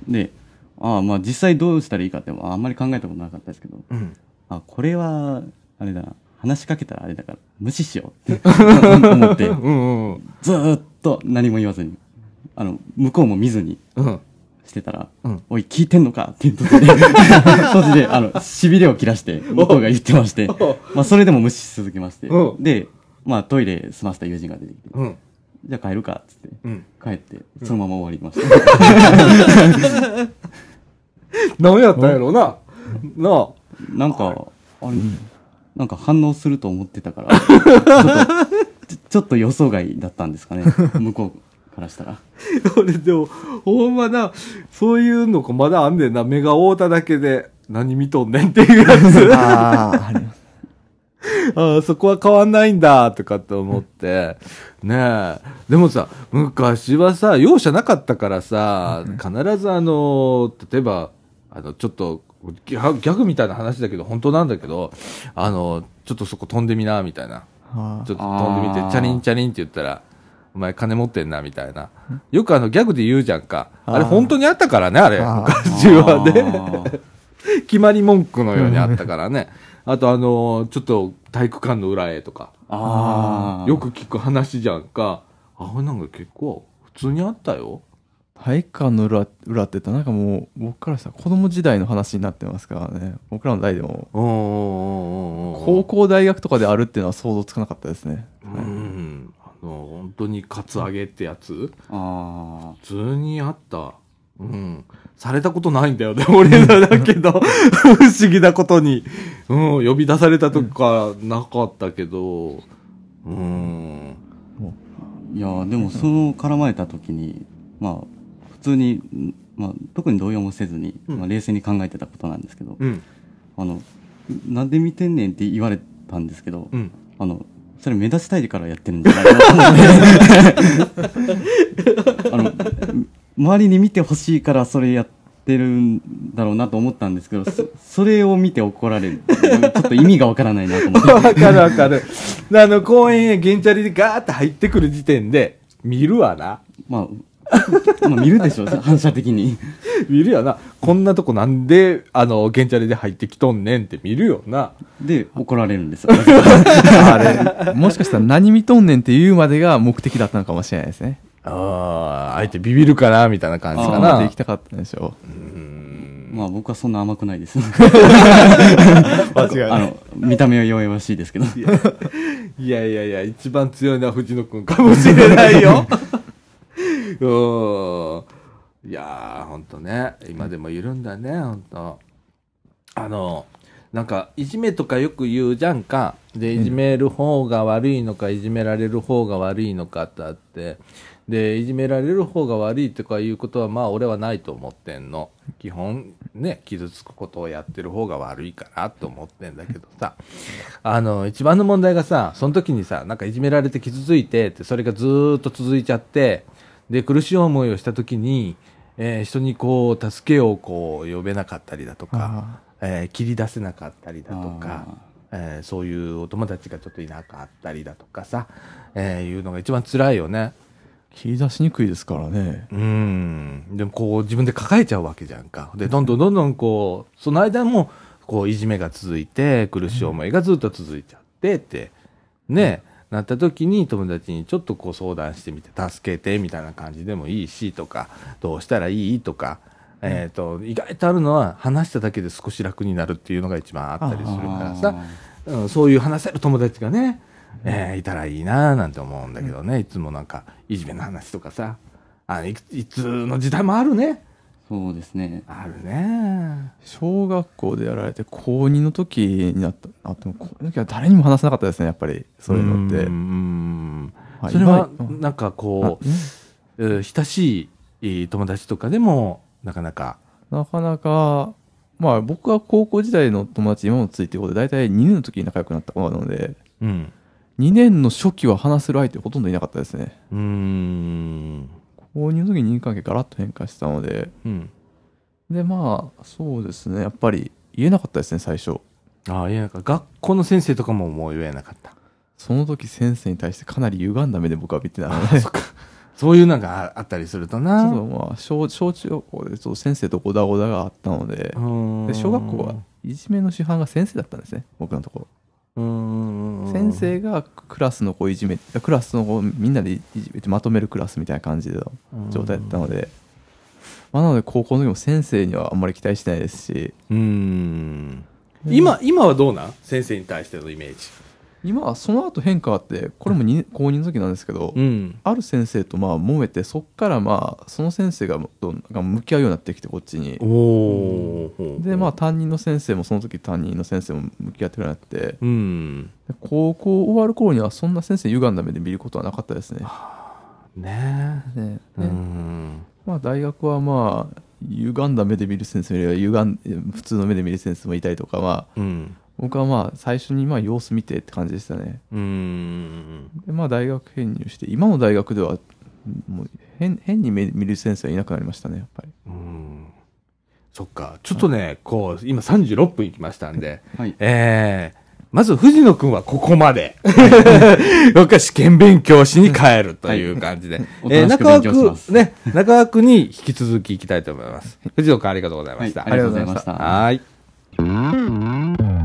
で、あまあ実際どうしたらいいかってあんまり考えたことなかったですけど、うん。あ、これは、あれだな、話しかけたらあれだから、無視しようって *laughs* 思って、うん。うん。ずーっと何も言わずに、あの、向こうも見ずにうん。してたら、うんおい、聞いてんのか？っていうところで、あの、痺れを切らして、向こうが言ってましてお、まあそれでも無視し続けましてう、んで、まあトイレ済ませた友人が出てきて、うん。じゃあ帰るかっつって、うん。帰って、そのまま終わりました。*laughs* 何やったんやろうな。なあ。なんか、あれ、なんか反応すると思ってたから、*laughs* ちょっと、ちちょっと予想外だったんですかね、向こうからしたら。*laughs* 俺でも、ほんまな、そういうのまだあんねんな。目が合うただけで、何見とんねんっていうやつ。*laughs* ああ、あります。ああ、そこは変わんないんだ、とかって思って。ねえ。でもさ、昔はさ、容赦なかったからさ、必ずあの、例えば、あの、ちょっと、ギャギャグみたいな話だけど、本当なんだけど、あの、ちょっとそこ飛んでみな、みたいな。あちょっと飛んでみてチャリンチャリンって言ったら、お前金持ってんな、みたいな。よくあのギャグで言うじゃんか。あれ本当にあったからね、あれ。昔はね。ね。決まり文句のようにあったからね。あとあのーちょっと体育館の裏へとか。ああ。よく聞く話じゃんか。あ、れなんか結構普通にあったよ。体育館の裏裏って言ったらなんかもう僕からしたら子供時代の話になってますからね僕らの代でも。高校大学とかであるっていうのは想像つかなかったですねうん。あの、本当にカツアゲってやつ？あ普通にあった。うん。されたことないんだよね、*laughs* 俺らだけど。不思議なことに。うん、呼び出されたとかなかったけど。うん。あ。いや、でもその絡まれた時に、まあ、普通に、んまあ、特に動揺もせずに、うんまあ、冷静に考えてたことなんですけど、うん。あの、なんで見てんねんって言われたんですけど、うん。あの、それ目立ちたいからやってるんじゃないかなと思って。あの、周りに見てほしいからそれやってるんだろうなと思ったんですけど、そそれを見て怒られる。ちょっと意味がわからないなと思って。わかるわかる。であの、公園へ原チャリでガーって入ってくる時点で、見るわな。まあ、まあ見るでしょう、*laughs* 反射的に。見るよな。こんなとこなんで、あの、原チャリで入ってきとんねんって見るよな。で、怒られるんですよ。*laughs* あれもしかしたら何見とんねんって言うまでが目的だったのかもしれないですねああ、相手ビビるかな、みたいな感じかな行き。たかったんでしょまあ僕はそんな甘くないです。*laughs* 間違あの、見た目は弱々しいですけど。いやいやいや、一番強いのは藤野くんかもしれないよ。*laughs* うん。いやー、ほんとね。今でもいるんだね、ほんと。あの、なんか、いじめとかよく言うじゃんか。で、いじめる方が悪いのか、いじめられる方が悪いのかってあって。で、いじめられる方が悪いとかいうことは、まあ俺はないと思ってんの。基本、ね、傷つくことをやってる方が悪いかなと思ってんだけどさ、あの、一番の問題がさ、その時にさ、なんかいじめられて傷ついてって、それがずーっと続いちゃって、で、苦しい思いをした時に、えー人にこう、助けをこう、呼べなかったりだとか、えー切り出せなかったりだとか、えーそういうお友達がちょっといなかったりだとかさ、えーいうのが一番辛いよね。切り出しにくいですからね。うん。でもこう自分で抱えちゃうわけじゃんか。で、どんどんどんどんこう、その間も、こういじめが続いて、苦しい思いがずっと続いちゃってって、ね、なった時に友達にちょっとこう相談してみて、助けてみたいな感じでもいいしとか、どうしたらいいとか、えっ、と、意外とあるのは話しただけで少し楽になるっていうのが一番あったりするからさ、うん、そういう話せる友達がね、えーいたらいいななんて思うんだけどね、いつもなんかいじめの話とかさ。あいくいつの時代もあるねそうですね。あるね。小学校でやられて高2の時になったあでもこの時は誰にも話せなかったですねやっぱり。そういうのって。うんそれはなんかあこねう、えー親しいえー友達とかでもなかなか。なかなかまあ僕は高校時代の友達今もついてることで大体2年の時に仲良くなった子なのでうん。2年の初期は話せる相手ほとんどいなかったですね。うーん高2の時に人間関係ガラッと変化したので。うん。でまあそうですね。やっぱり言えなかったですね最初。ああいやなんか学校の先生とかももう言えなかった。その時先生に対してかなり歪んだ目で僕は見てたので。ちょそういうなんかああったりするとな。っとまあ小小中学校でちょっと先生とゴダゴダがあったので。で小学校はいじめの主犯が先生だったんですね僕のところ先生がクラスの子をいじめクラスの子をみんなでいじめてまとめるクラスみたいな感じの状態だったので、まあ、なので高校の時も先生にはあんまり期待してないですし。うーん。今今はどうなん？先生に対してのイメージ今はその後変化あってこれもに高2の時なんですけど、うん。ある先生とまあ揉めてそっからまあその先生がが向き合うようになってきてこっちに。でまあ担任の先生もその時担任の先生も向き合ってくれなくて。うん。で高校終わる頃にはそんな先生歪んだ目で見ることはなかったですね。ねえ。ねうね。んまあ大学はまあ歪んだ目で見る先生よりは歪ん普通の目で見る先生もいたりとかまあうん僕はまあ最初にまあ様子見てって感じでしたね。うんでまあ大学編入して今の大学ではもう変変に目見る先生はいなくなりましたねやっぱり。うんそっかちょっとねこう今36分いきましたんではい。えーまず藤野くんはここまで。*laughs* 僕は試験勉強しに帰るという感じで。おえー中となしく勉強します枠、ね、中枠に引き続き行きたいと思います。藤野くんありがとうございまはい。した。ありがとうございました。はーい。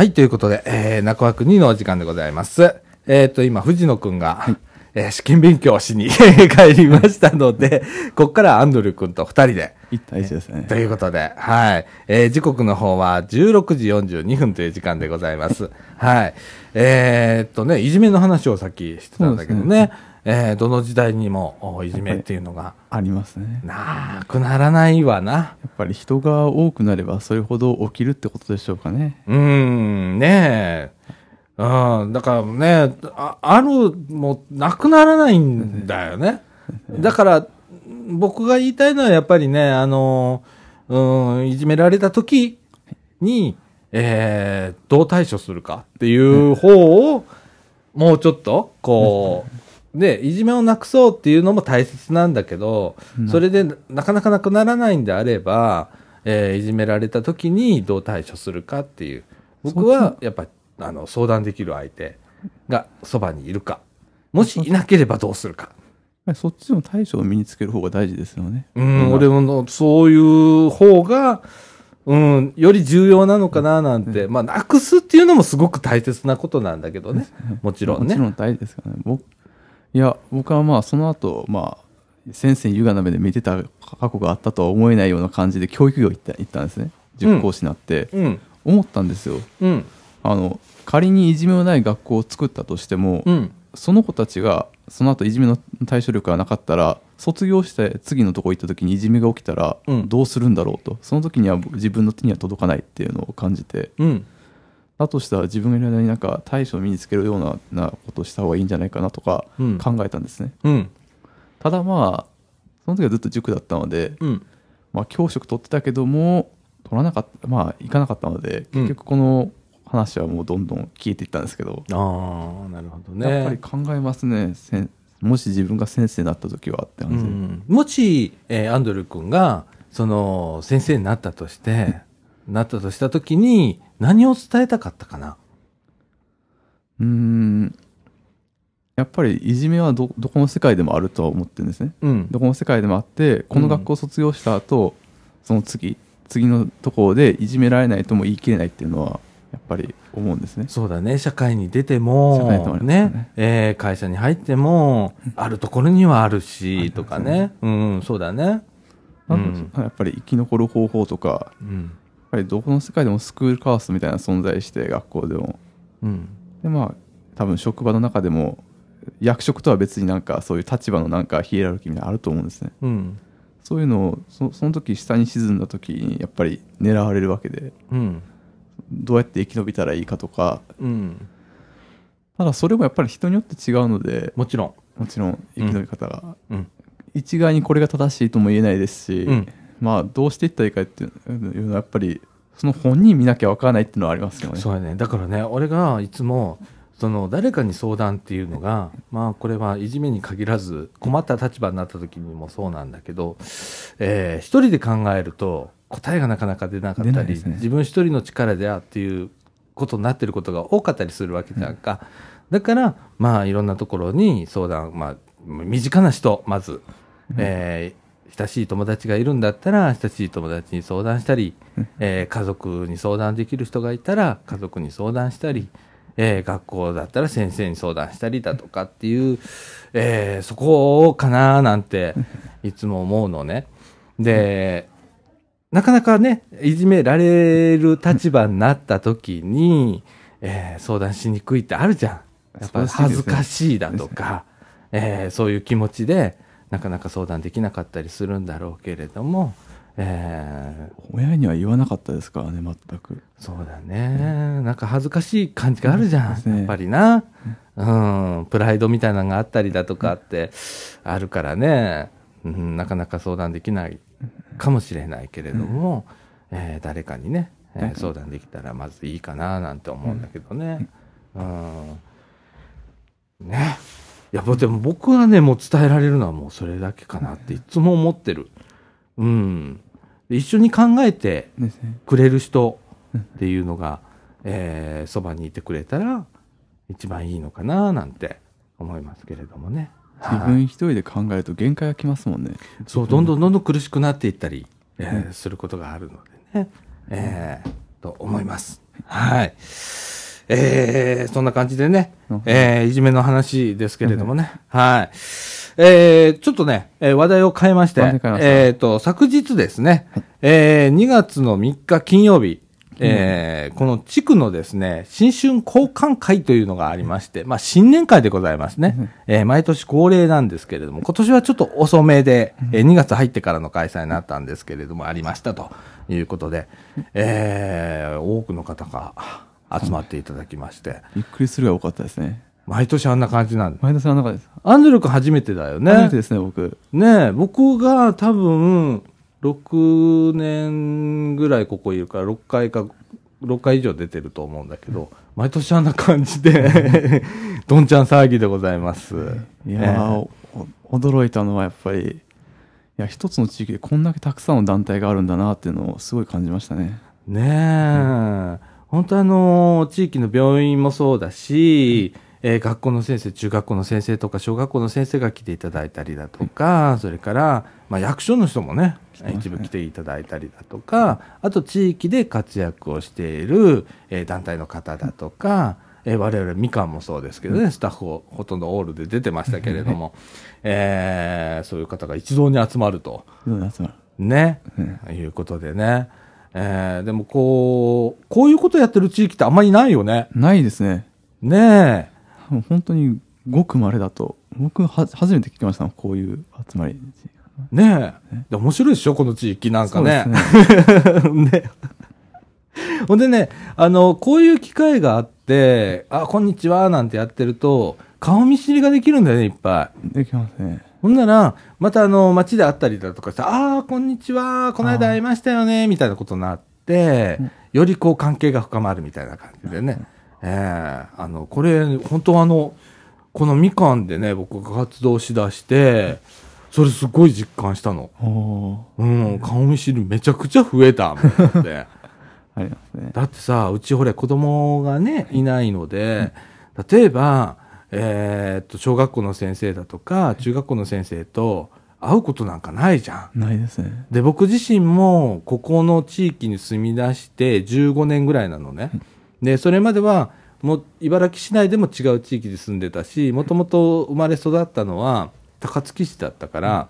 はい、ということで、えー、中枠2のお時間でございます。えっ、と、今、藤野くんが、えー試験勉強をしに *laughs* 帰りましたので、ここからアンドリューくんと二人で、一対一ですねと。いうことで、はい。えー時刻の方は16時42分という時間でございます。はい。えーっとね、いじめの話をさっきしてたんだけどね、えーどの時代にもおいじめっていうのがありますね。なくならないわな。やっぱり人が多くなればそれほど起きるってことでしょうかね。うーん、ねえ。うん、だからね、あある、もう、なくならないんだよね。だから、僕が言いたいのはやっぱりね、あの、うん、いじめられた時に、えー、どう対処するかっていう方を、もうちょっと、こう、で、いじめをなくそうっていうのも大切なんだけど、それでなかなかなくならないんであれば、えーいじめられた時にどう対処するかっていう。僕は、やっぱ、あの、相談できる相手がそばにいるか。もしいなければどうするか。そっちの対処を身につける方が大事ですよね。うん、俺もそういう方が、うん、より重要なのかななんて、まあ、なくすっていうのもすごく大切なことなんだけどね。もちろんね。もちろん大事ですからね。僕いや、僕はまあその後、まあ、先生に優雅な目で見てた過去があったとは思えないような感じで教育業行った行ったんですね。塾講師になって、うん、思ったんですよ。うん、あの、仮にいじめのない学校を作ったとしても、うん、その子たちがその後いじめの対処力がなかったら卒業して次のとこ行った時にいじめが起きたらうん。どうするんだろうと、その時には自分の手には届かないっていうのを感じて。うん、だとしたら自分がいる間になんか対処を身につけるようななことをした方がいいんじゃないかなとかうん。考えたんですね、うん、ただまあその時はずっと塾だったので、うん、まあ、教職取ってたけども取らなかったまあ行かなかったので結局この話はもうどんどん消えていったんですけど、ああ、なるほどね。やっぱり考えますね。もし自分が先生になった時はってう感じで、ん、もし、えーアンドル君が、その、先生になったとして、なったとしたときに、何を伝えたかったかな？うーんやっぱりいじめはどどこの世界でもあるとは思ってるんですねうん。どこの世界でもあってこの学校を卒業した後、その次次のところでいじめられないとも言い切れないっていうのはやっぱり思うんですねそうだね。社会に出ても、社会ねねえー会社に入っても、あるところにはあるし、とかね。うん、そうだね。うなんやっぱり生き残る方法とかうん。やっぱりどこの世界でもスクールカーストみたいな存在して学校でもうん。でまあ多分職場の中でも役職とは別になんかそういう立場のなんかヒエラルキーみたいなのあると思うんですねうん。そういうのをそその時下に沈んだ時にやっぱり狙われるわけでうん。どうやって生き延びたらいいかとかうん。ただそれもやっぱり人によって違うのでもちろん。もちろん生き延び方が、うん。一概にこれが正しいとも言えないですし、うんまあどうしていったらいいかっていうのはやっぱりその本人見なきゃ分からないっていうのはありますよね。そうやね。だからね、俺がいつも、その誰かに相談っていうのが、まあこれはいじめに限らず、困った立場になった時にもそうなんだけど、えー一人で考えると答えがなかなか出なかったり、ね自分一人の力であっていうことになってることが多かったりするわけじゃんか。だから、まあいろんなところに相談、まあ身近な人、まず、えー親しい友達がいるんだったら、親しい友達に相談したり、えー家族に相談できる人がいたら、家族に相談したり、えー学校だったら先生に相談したりだとかっていう、えーそこかななんて、いつも思うのね。で、なかなかね、いじめられる立場になった時に、えー相談しにくいってあるじゃん。やっぱり恥ずかしいだとか、えーそういう気持ちで、なかなか相談できなかったりするんだろうけれども、えー親には言わなかったですからね全く。そうだね。なんか恥ずかしい感じがあるじゃん。ねやっぱりな。うん。プライドみたいなのがあったりだとかってあるからね。うん、なかなか相談できないかもしれないけれども、えー誰かにね、えー相談できたらまずいいかななんて思うんだけどね。うん。ね。いや、でも僕はね、もう伝えられるのはもうそれだけかなっていつも思ってる。うん。で一緒に考えて。くれる人っていうのが、えーそばにいてくれたら一番いいのかななんて思いますけれどもね。自はい分一人で考えると限界がきますもんね。そう、どんどんどんどん苦しくなっていったり、えーすることがあるのでね。えーと思います。はい。えーそんな感じでねうん、えーいじめの話ですけれどもね。はい。えーちょっとね、えー話題を変えましてえっ、と、昨日ですね、えー2月の3日金曜日、えーこの地区のですね、新春交換会というのがありまして、まあ、新年会でございますね。えー毎年恒例なんですけれども、今年はちょっと遅めで、えー2月入ってからの開催になったんですけれども、ありましたということで、えー多くの方が集まっていただきまして、びっくりするぐらい多かったですね。毎年あんな感じなんで。前田さんの中です。アンドル君初めてだよね。初めてですね、僕。ねえ、僕が多分、6年ぐらいここいるから、6回か、6回以上出てると思うんだけど、毎年あんな感じで、どんちゃん騒ぎでございます。いやー、お驚いたのはやっぱり、いや、一つの地域でこんだけたくさんの団体があるんだなっていうのをすごい感じましたね。ねえ、本当あの、地域の病院もそうだし、えー学校の先生、中学校の先生とか小学校の先生が来ていただいたりだとか、それから、まあ、役所の人もね、一部来ていただいたりだとか、あと地域で活躍をしている、えー団体の方だとか、えー我々みかんもそうですけどね、スタッフをほとんどオールで出てましたけれども、*laughs* えーそういう方が一堂に集まると。どう集まる。ね、いうことでね。えーでもこう、こういうことやってる地域ってあんまりないよね。ないですね。ねもう本当にごく稀だと。僕は初めて聞きましたこういう集まり。え、ねえ。で面白いでしょこの地域なんかね。そう *laughs* ね。ほんでね、あの、こういう機会があって、あ、こんにちは、なんてやってると、顔見知りができるんだよね、いっぱい。できますね。ほんなら、またあの、街で会ったりだとかさ、ああー、こんにちは、この間会いましたよね、みたいなことになって、よりこう関係が深まるみたいな感じでね。ええあの、これ、本当あの、このみかんでね、僕が活動しだして、それすごい実感したの。うん、顔見知りめちゃくちゃ増えた、もんって。*laughs* ありますね。だってさ、うちほれ子供がね、いないので、例えば、えーっと、小学校の先生だとか、中学校の先生と会うことなんかないじゃん。ないですね。で、僕自身も、ここの地域に住み出して15年ぐらいなのね。で、それまでは、もう、茨城市内でも違う地域に住んでたし、もともと生まれ育ったのは、高槻市だったから、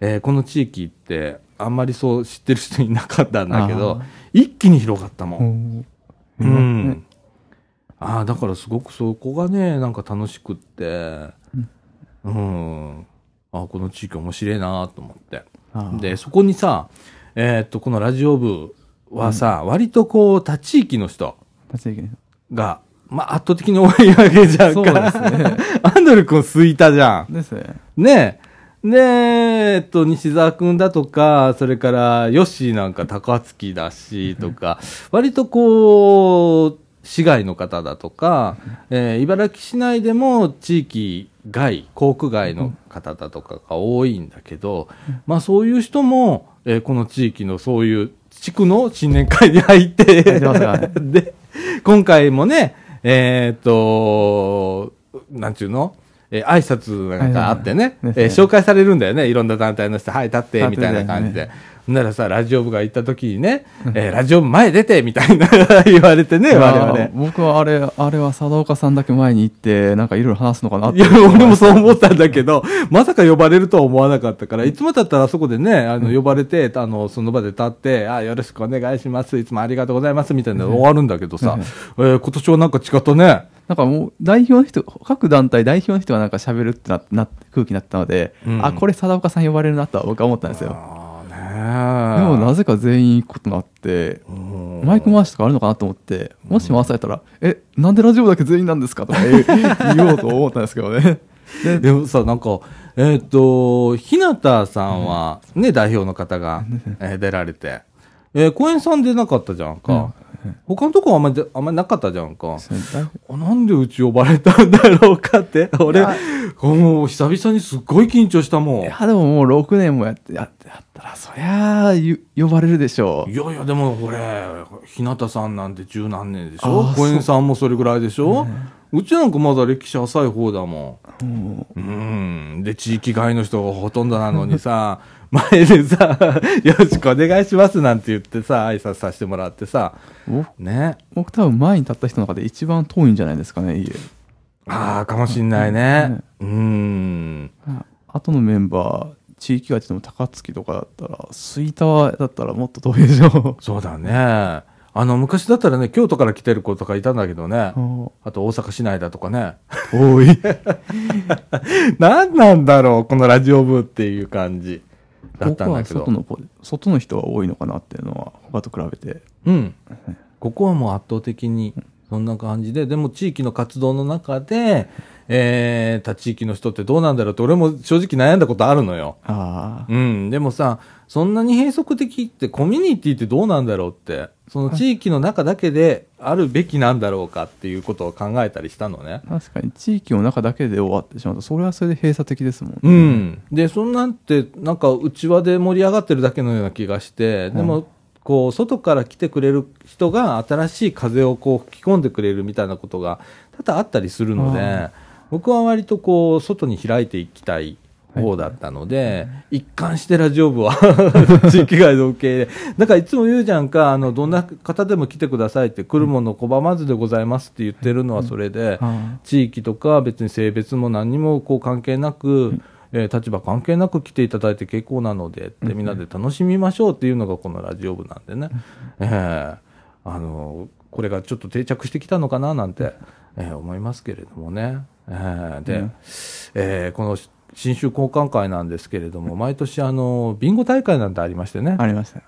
えーこの地域って、あんまりそう知ってる人いなかったんだけどあ、一気に広がったもん。う見ますねん。ああ、だからすごくそこがね、なんか楽しくって、うん。ああ、この地域面白いなと思って。で、そこにさ、えーっと、このラジオ部はさ、割とこう、他地域の人が、まあ、圧倒的に多いわけじゃんか。そうですね。*laughs* アンドル君すいたじゃん。ですね。ねえ。で、えっと、西澤くんだとか、それから、ヨッシーなんか高槻だし、とか、割とこう、市外の方だとか、えー茨城市内でも地域外、航空外の方だとかが多いんだけど、まあそういう人も、えーこの地域のそういう地区の新年会に入って、で、今回もね、えーっと、なんちゅうの？えー挨拶なんかあってね、はいはいえー紹介されるんだよね。いろんな団体の人、はい、立って、みたいな感じねで。ならさ、ラジオ部が行った時にね、えーラジオ部前出て、みたいな *laughs* 言われてね、我々。僕はあれ、あれは佐田岡さんだけ前に行って、なんかいろいろ話すのかなって。いや、俺もそう思ったんだけど、まさか呼ばれるとは思わなかったから、いつもだったらあそこでね、あの、呼ばれて、あの、その場で立って、あ、よろしくお願いします、いつもありがとうございます、みたいなの終わるんだけどさ、えー今年はなんか違ったね。なんかもう代表の人、各団体代表の人がなんか喋るってなな空気になったので、うんあ、これ佐田岡さん呼ばれるなとは僕は思ったんですよ。あでもなぜか全員行くことになって、うん。マイク回しとかあるのかなと思って、もし回されたら、え、なんでラジオだけ全員なんですかとか言 *laughs* 言おうと思ったんですけどね。ででもさ、なんか、えっ、と、日向さんは、ね、代表の方が、えー出られて、えー、公演さん出なかったじゃんか。他のとこはあんまり、あんまりなかったじゃんか。あなんでうち呼ばれたんだろうかって。俺もう久々にすっごい緊張したもん。いいや、でももう6年もやって、やったら、そりゃ呼ばれるでしょう。やいや、でもこれ、日向さんなんて十何年でしょ？公演さんもそれぐらいでしょ、うちなんかまだ歴史浅い方だもん。もうん。で、地域外の人がほとんどなのにさ、前でさ、*laughs* よろしくお願いしますなんて言ってさ、挨拶させてもらってさ、ね。僕多分前に立った人の中で一番遠いんじゃないですかね、家。ああ、かもしんないねね。うん。あとのメンバー、地域外って言っても高槻とかだったら、吹田だったらもっと遠いでしょそうだね。あの、昔だったらね、京都から来てる子とかいたんだけどね。う。あと大阪市内だとかね。遠い。*laughs* 何なんだろう、このラジオ部っていう感じだったんだけど僕は外。の子外の人が多いのかなっていうのは、他と比べて。うん。ここはもう圧倒的にそんな感じで、でも地域の活動の中で、えー、他地域の人ってどうなんだろうって俺も正直悩んだことあるのよ。ああ。うん。でもさ、そんなに閉塞的ってコミュニティってどうなんだろうって、その地域の中だけであるべきなんだろうかっていうことを考えたりしたのね。確かに地域の中だけで終わってしまうと、それはそれで閉鎖的ですもんね。うん。で、そんなんって、なんか、内輪で盛り上がってるだけのような気がして、でも、こう、外から来てくれる人が新しい風をこう吹き込んでくれるみたいなことが多々あったりするのであ、僕は割とこう、外に開いていきたい方だったので、一貫してラジオ部は *laughs* 地域外の受け入れ。だからいつも言うじゃんか、あの、どんな方でも来てくださいって、来るもの拒まずでございますって言ってるのはそれで、あ地域とか別に性別も何にもこう関係なく、えー立場関係なく来ていただいて結構なのでってみんなで楽しみましょうっていうのがこのラジオ部なんでね、えーあのこれがちょっと定着してきたのかななんて、えー思いますけれどもね、えーで、うん。えーこの新州交換会なんですけれども毎年あのビンゴ大会なんてありましてねありました。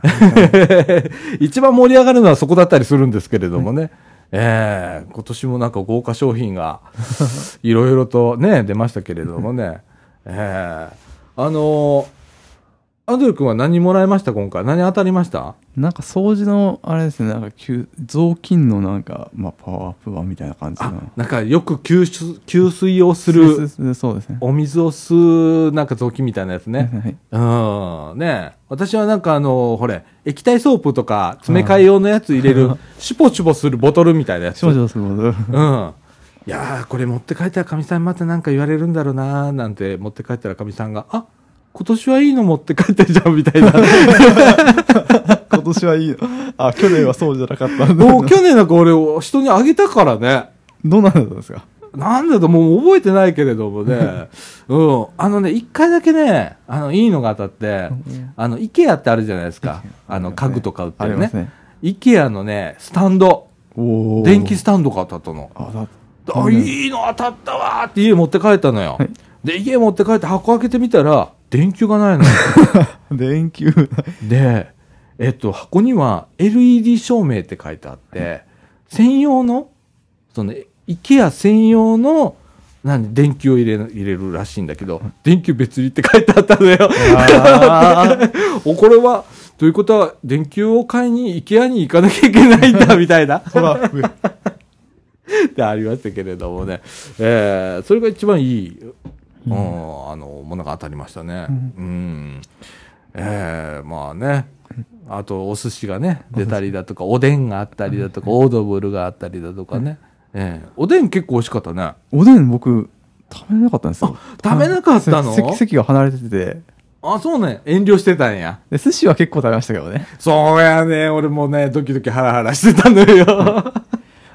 *laughs* 一番盛り上がるのはそこだったりするんですけれどもね。ええ今年もなんか豪華商品が *laughs* いろいろとね、出ましたけれどもね。ええあのアンドル君は何もらいました今回？何当たりました？なんか掃除の、あれですね、なんか吸雑巾のなんか、まあ、パワーアップ版みたいな感じあの。、なんかよく給水、給水をする、そうですね。お水を吸う、なんか雑巾みたいなやつね。はいうん。ねえ私はなんかあの、ほれ、液体ソープとか詰め替え用のやつ入れる、シュポシュポするボトルみたいなやつ。少女するうん。いやー、これ持って帰ったらかみさんまたなんか言われるんだろうなーなんて持って帰ったらかみさんが、あ今年はいいの持って帰ってるじゃんみたいな。*laughs* 今年はいいの。あ、去年はそうじゃなかったんもう去年なんか俺人にあげたからね。どうなんですか？なんだともう覚えてないけれどもね。うん。あのね、一回だけね、あの、いいのが当たって、あの、イケアってあるじゃないですか。あの、家具とか売ってるね。ね。イケアのね、スタンド。お電気スタンドが当たったの。あ、いいの当たったわーって家持って帰ったのよ。はいで、家持って帰って箱開けてみたら、電球がないのよ。*laughs* 電球。で、えっと、箱には LED 照明って書いてあって、専用の、その、IKEA 専用の、何、電球を入れ入れるらしいんだけど、電球別売りって書いてあったのよ。あ *laughs* お、これは、ということは、電球を買いに IKEA に行かなきゃいけないんだ、*laughs* みたいな。トラップ。ってありましたけれどもね、えーそれが一番いい、うん、あのものが当たりましたね。うん、えーまあね、あとお寿司がね、出たりだとか、おでんがあったりだとか、オードブルがあったりだとかね、えーおでん結構美味しかったね。おでん僕、食べれなかったんですよ。食べなかったの？席席が離れてて。あ、そうね、遠慮してたんや。で、寿司は結構食べましたけどね。そうやね、俺もね、ドキドキハラハラしてたのよ。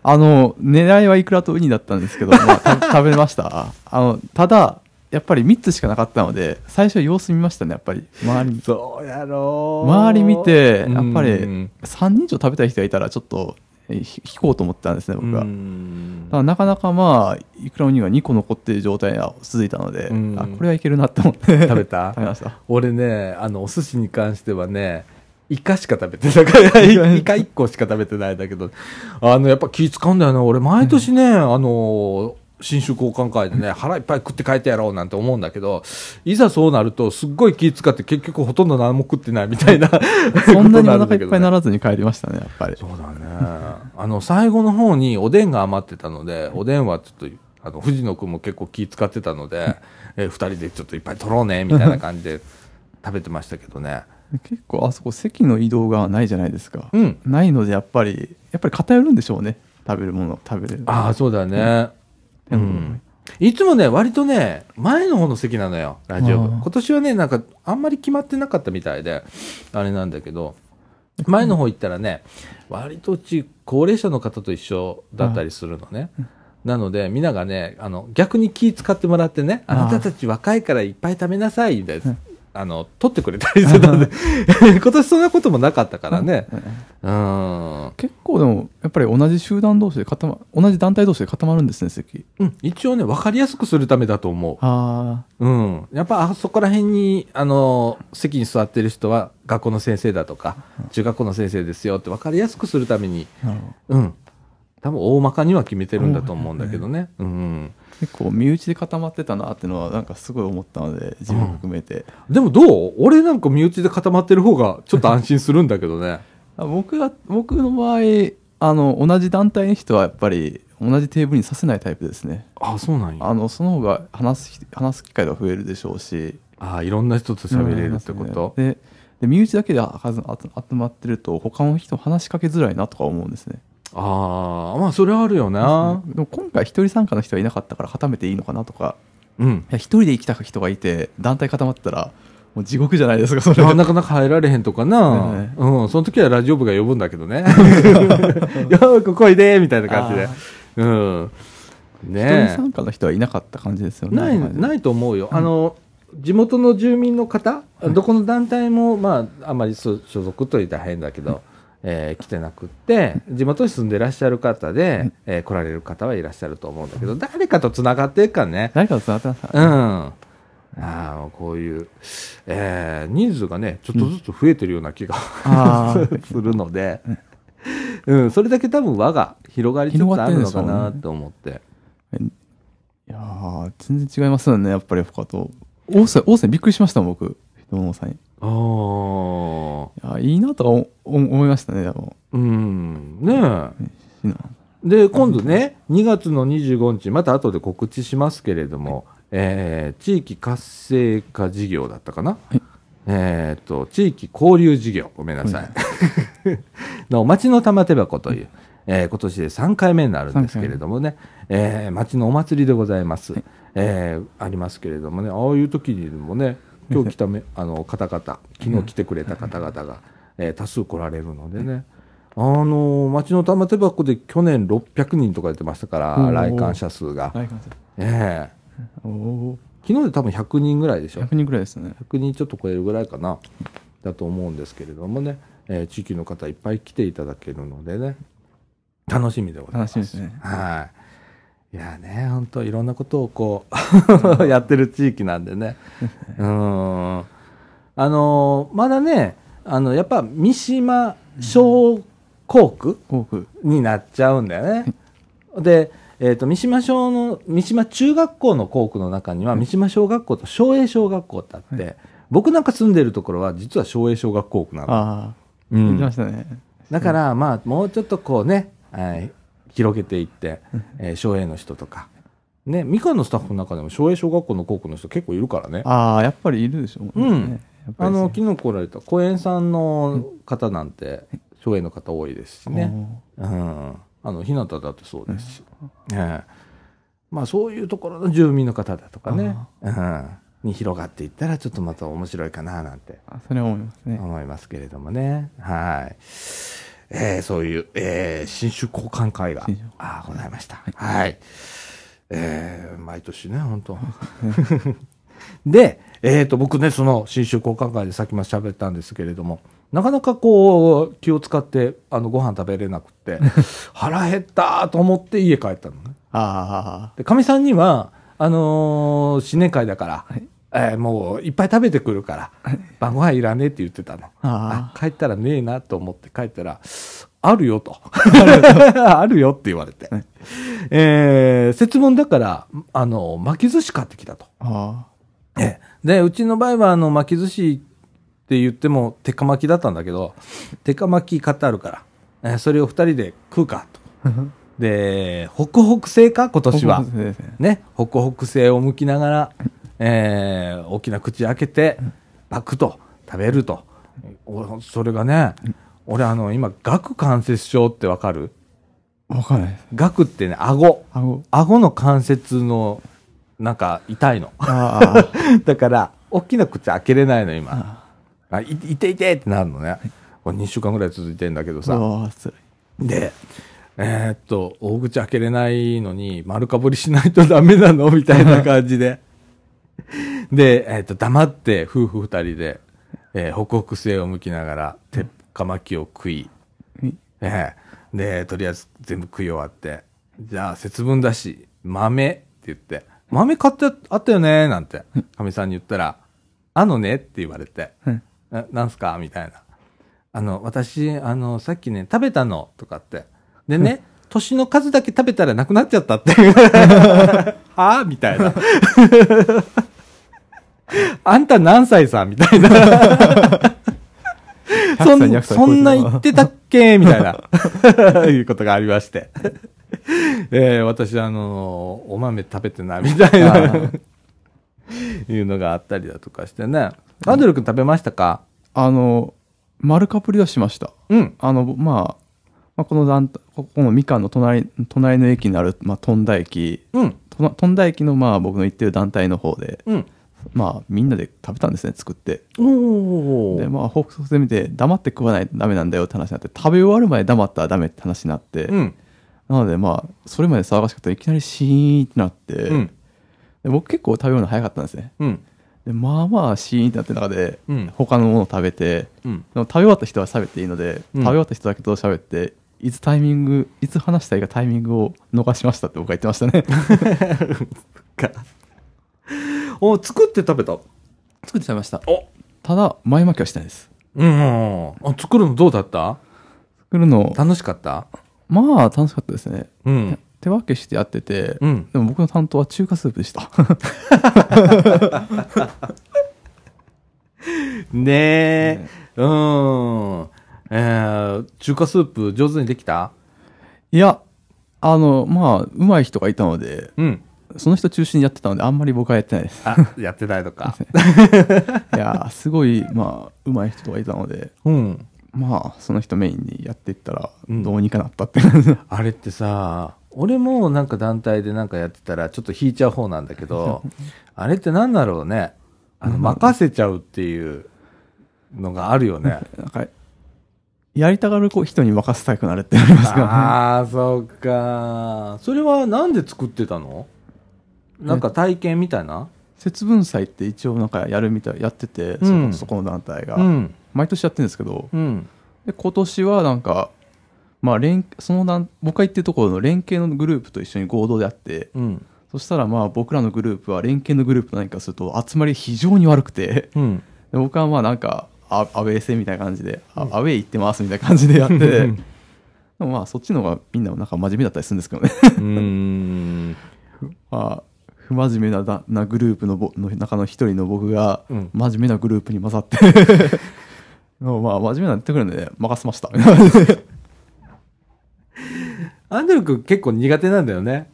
あの、狙いはイクラとウニだったんですけど、まあ、た食べました。あの、ただ、やっぱり3つしかなかったので、最初様子見ましたね、やっぱり。周り、そうやろう周り見て、やっぱりうん3人以上食べたい人がいたら、ちょっと、引こうと思ったんですね、僕は。うだんからなかなかまあ、イクラウニが2個残っている状態が続いたので、うんあ、これはいけるなって思って。食べた？*laughs* 食べました。俺ね、あの、お寿司に関してはね、イカしか食べてなかった。イカ1個しか食べてないんだけど、あの、やっぱ気使うんだよな。俺、毎年ね、あの、新種交換会でね、腹いっぱい食って帰ってやろうなんて思うんだけど、いざそうなると、すっごい気使って結局ほとんど何も食ってないみたいな。*laughs* そんなにお腹いっぱいなる。らずに帰りましたね、やっぱり。そうだね。あの、最後の方におでんが余ってたので、おでんはちょっと、あの、藤野くんも結構気使ってたので、*laughs* えー二人でちょっといっぱい取ろうね、みたいな感じで食べてましたけどね。結構あそこ席の移動がないじゃないですか。うん。ないのでやっぱりやっぱり偏るんでしょうね食べるもの食べれるああ、そうだね。ううんん。いつもね、割とね、前の方の席なのよ、ラジオ部。今年はね、なんか、あんまり決まってなかったみたいで、あれなんだけど、前の方行ったらね、割とうち、高齢者の方と一緒だったりするのね。なので、みんながね、あの、逆に気使ってもらってね、あなたたち若いからいっぱい食べなさい、みたいな。あの、取ってくれたりしてたんで、*laughs* 今年そんなこともなかったからね。うん。結構でもやっぱり同じ集団同士で固ま同じ団体同士で固まるんですね席うん、一応ね、分かりやすくするためだと思う。あうん。やっぱあそこら辺に、あの、席に座ってる人は学校の先生だとか、中学校の先生ですよって分かりやすくするために、うん。多分大まかには決めてるんだと思うんだけどね。うん。*laughs* 結構身内で固まってたなっていうのはなんかすごい思ったので自分含めて、でもどう？俺なんか身内で固まってる方がちょっと安心するんだけどね。*laughs* あ僕が僕の場合あの同じ団体の人はやっぱり同じテーブルにさせないタイプですね。あ、そうなんや。あのその方が話す話す機会が増えるでしょうし。あいろんな人と喋れるってこと、でで身内だけで集まってると他の人話しかけづらいなとか思うんですねああ、まあ、それはあるよな。でも今回一人参加の人はいなかったから固めていいのかなとかうん。いや一人で行きた人がいて団体固まってたらもう地獄じゃないですかそれあなかなか入られへんとかな、はいうん、その時はラジオ部が呼ぶんだけどね。*laughs* *laughs* よーくこいでみたいな感じであ。うん。一人ね参加の人はいなかった感じですよえ。ねない、ないと思うよ。あの、地元の住民の方、どこの団体も、まあ、あまり所所属と言ったら変だけど、えー来てなくって、地元に住んでらっしゃる方で、えー来られる方はいらっしゃると思うんだけど、誰かと繋がっていくからね。誰かと繋がってますか？うん。らああ、こういう、えー人数がね、ちょっとずつ増えてるような気が、あー。*laughs* するので、うん、それだけ多分輪が広がりつつあるのかなと思って。いやー全然違いますよねやっぱり他と大瀬大瀬びっくりしました僕。人のさんああ、やいいなとは思思いましたねでも。うん、ねえ。で、今度ね、2月の25日、また後で告知しますけれども、えー地域活性化事業だったかな、はい。えっ、と、地域交流事業、ごめんなさい。*laughs* の町の玉手箱という、えー今年で3回目になるんですけれどもね、えー町のお祭りでございます。えーありますけれどもね、ああいう時にもね、今日来ためあの方々、昨日来てくれた方々が、えー多数来られるのでね、あの町の玉手箱で去年600人とか言ってましたから、来館者数が。ええ。おお昨日で多分100人ぐらいでしょ。100人くらいですね。100人ちょっと超えるぐらいかな、だと思うんですけれどもね、えー地域の方いっぱい来ていただけるのでね、楽しみでございます。楽しみですね。はい。いやね、本当いろんなことをこう、*laughs* やってる地域なんでね。*laughs* うん。あのーまだね、あの、やっぱ三島小校区になっちゃうんだよね。*laughs* で、えっ、と、三島小の、三島中学校の校区の中には、三島小学校と松栄小学校ってあって、僕なんか住んでるところは、実は松栄小学校区なの。ああうん。行きましたね。だから、まあ、もうちょっとこうね、はい広げていって、えー、松栄の人とか。ね、みかんのスタッフの中でも、松栄小学校の校区の人結構いるからね。ああやっぱりいるでしょうねうんあの、昨日来られた公園さんの方なんて、松栄の方多いですしね。うん。あの、日向だってそうですし。ええまあ、そういうところの住民の方だとかね、うん、に広がっていったら、ちょっとまた面白いかな、なんてあそれは思いますね思いますけれどもね。はい。えーそういう、えー新種交換会があーございました。はい。えー毎年ね、本当 *laughs* で、えっ、と、僕ね、その新種交換会でさっきも喋ったんですけれども、なかなかこう、気を使って、あの、ご飯食べれなくて、*laughs* 腹減ったと思って家帰ったのね。あで、かみさんには、あのー新年会だから、えーもういっぱい食べてくるから、晩ご飯いらねえって言ってたの。ああ帰ったらねえなと思って帰ったら、あるよと。あるよ *laughs* って言われて。えー節分だから、あの、巻き寿司買ってきたと。ああええで、うちの場合は、あの、巻き寿司って言っても、鉄火巻きだったんだけど、鉄火巻き買ってあるから、えーそれを二人で食うかと。*laughs* で、ホクホク製か今年はねね、ホクホク製を剥きながら、えー大きな口開けて、パクと食べると。おそれがね、俺あの、今、顎関節症ってわかる？わかんない顎ってね、顎。顎顎の関節の、なんか、痛いの。あ *laughs* だから、大きな口開けれないの、今。ああ、い、いていてってなるのね。これ2週間ぐらい続いてんだけどうさ。で、えーっと、大口開けれないのに、丸かぶりしないとダメなの？みたいな感じで。*laughs* で、えーっと、黙って夫婦二人で、えー、ホクホク製を剥きながら、鉄火巻きを食い、うんえーで、とりあえず全部食い終わって、じゃあ節分だし、豆って言って、豆買ってあったよねなんて、かみさんに言ったら、あのねって言われて、うんななんすか？みたいな。あの、私、あの、さっきね、食べたのとかって。でね、年の数だけ食べたらなくなっちゃったって。*laughs* はぁ？みたいな。あんた何歳さみたいな。*laughs* そ100歳ん200歳そんな言ってたっけみたいな。*laughs* いうことがありまして。*laughs* えー私、あの、お豆食べてないみたいな。いうのがあったりだとかしてね。アンドル君食べましたか？あの、丸かぶりはしました。うん。あの、まあ、まあ、この団体、ここのみかんの隣、隣の駅になる、まあ、富田駅、うん。と富田駅の、まあ、僕の行ってる団体の方で、うん。まあ、みんなで食べたんですね、作って。おで、まあ、報告で見て、黙って食わないとダメなんだよって話になって、食べ終わるまで黙ったらダメって話になって、うん。なので、まあ、それまで騒がしかったらいきなりシーンってなって、うん。で僕結構食べるの早かったんですね。うん。で、まあまあシーンってなってる中で、うん他のものを食べて、うん。でも食べ終わった人は喋っていいので、うん食べ終わった人だけと喋って、いつタイミング、いつ話したいかタイミングを逃しましたって僕は言ってましたね。*laughs* か。お、作って食べた？作って食べました。おただ、前巻きはしてないです。うん。あ、作るのどうだった？作るの、楽しかった？まあ楽しかったですね。うん。手分けしてやってて、うん。でも僕の担当は中華スープでした。*laughs* ねえ。うん。えー、中華スープ上手にできた？いや、あの、まあ、上手い人がいたので、うん。その人中心にやってたので、あんまり僕はやってないです。あ、やってないのか。*laughs* いや、すごい、まあ、上手い人がいたので、うん。まあ、その人メインにやっていったら、うんどうにかなったって感じ。*laughs* あれってさ、俺もなんか団体でなんかやってたらちょっと引いちゃう方なんだけど、*laughs* あれってなんだろうね。あの、任せちゃうっていうのがあるよね。なんか、やりたがる子人に任せたくなるってありますからね。ああ、そうか。それはなんで作ってたの？なんか体験みたいな？節分祭って一応なんかやるみたい、やってて、そうんこそこの団体が。うん。毎年やってるんですけど、うん。で今年はなんか、まあ連、その団、僕が行ってるところの連携のグループと一緒に合同でやって、うん。そしたらまあ僕らのグループは連携のグループと何かすると集まり非常に悪くて、うん。で僕はまあなんかアアウェー戦みたいな感じで、あアウェー行ってますみたいな感じでやって、でもまあそっちの方がみんななんか真面目だったりするんですけどね。うーん。*laughs* まあ、不真面目なだなグループのぼの中の一人の僕がうん真面目なグループに混ざって、*laughs* もうまあ真面目なってくるんで、ね、任せました。*laughs* アンデル君結構苦手なんだよね。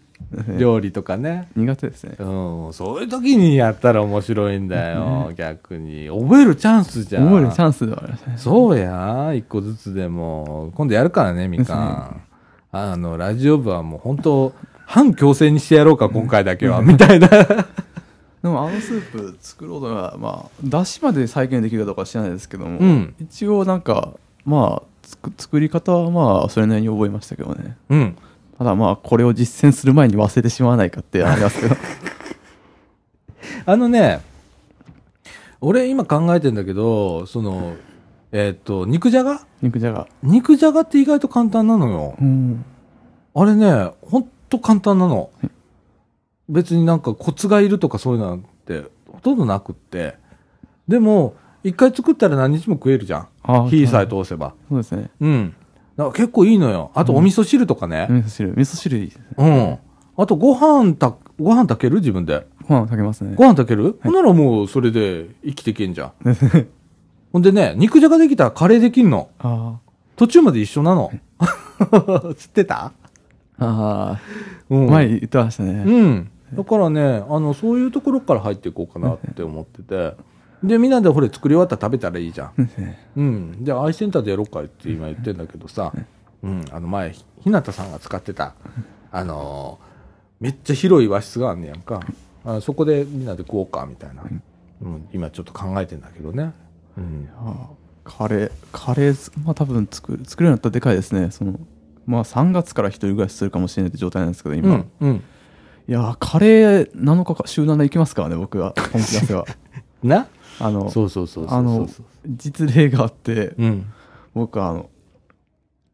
料理とかね。苦手ですね。うん。そういう時にやったら面白いんだよ。逆に。覚えるチャンスじゃん。覚えるチャンスではありますね。そうや。一個ずつでも。今度やるからね、みかん。あの、ラジオ部はもう本当反強制にしてやろうか、今回だけは。みたいな。*laughs* でもあのスープ作ろうとは、まあ、だしまで再現できるかどうかは知らないですけども、うん一応なんか、まあ、つく作り方はまあ、それなりに覚えましたけどね。うん。ただまあ、これを実践する前に忘れてしまわないかってありますけど。*laughs* あのね、俺今考えてんだけど、その、えっ、と、肉じゃが？肉じゃが。肉じゃがって意外と簡単なのよ。うん。あれね、ほんと簡単なの。別になんかコツがいるとかそういうのなんてほとんどなくって。でも、一回作ったら何日も食えるじゃん。あ火さえ通せば。そうですね。うん。だから結構いいのよ。あとお味噌汁とかね。味噌汁。味噌汁いいですね。うん。あとご飯た、ご飯炊ける？自分で。ご飯炊けますね。ご飯炊ける、ほんならもうそれで生きていけんじゃん。*laughs* ほんでね、肉じゃができたらカレーできんの。あ途中まで一緒なの。*laughs* 知ってた？あ。ああ。うん前言ってましたね。うん。だからね、あの、そういうところから入っていこうかなって思ってて。で、みんなでほれ作り終わったら食べたらいいじゃん。うん。じゃあ、アイセンターでやろうかって今言ってんだけどさ、うん。あの前、ひひなたさんが使ってた、あのーめっちゃ広い和室があんねやんか。あそこでみんなで食おうか、みたいな。うん。今ちょっと考えてんだけどね。うん。カレー、カレー、まあ多分作る、作るようになったらでかいですね。その、まあ3月から一人暮らしするかもしれないって状態なんですけど、今。うん。うん。いやー、カレー7日か、週7行きますからね、僕は。本気出せは。*laughs* な？あの、そうそうそう。あの、実例があって、うん。僕はあの、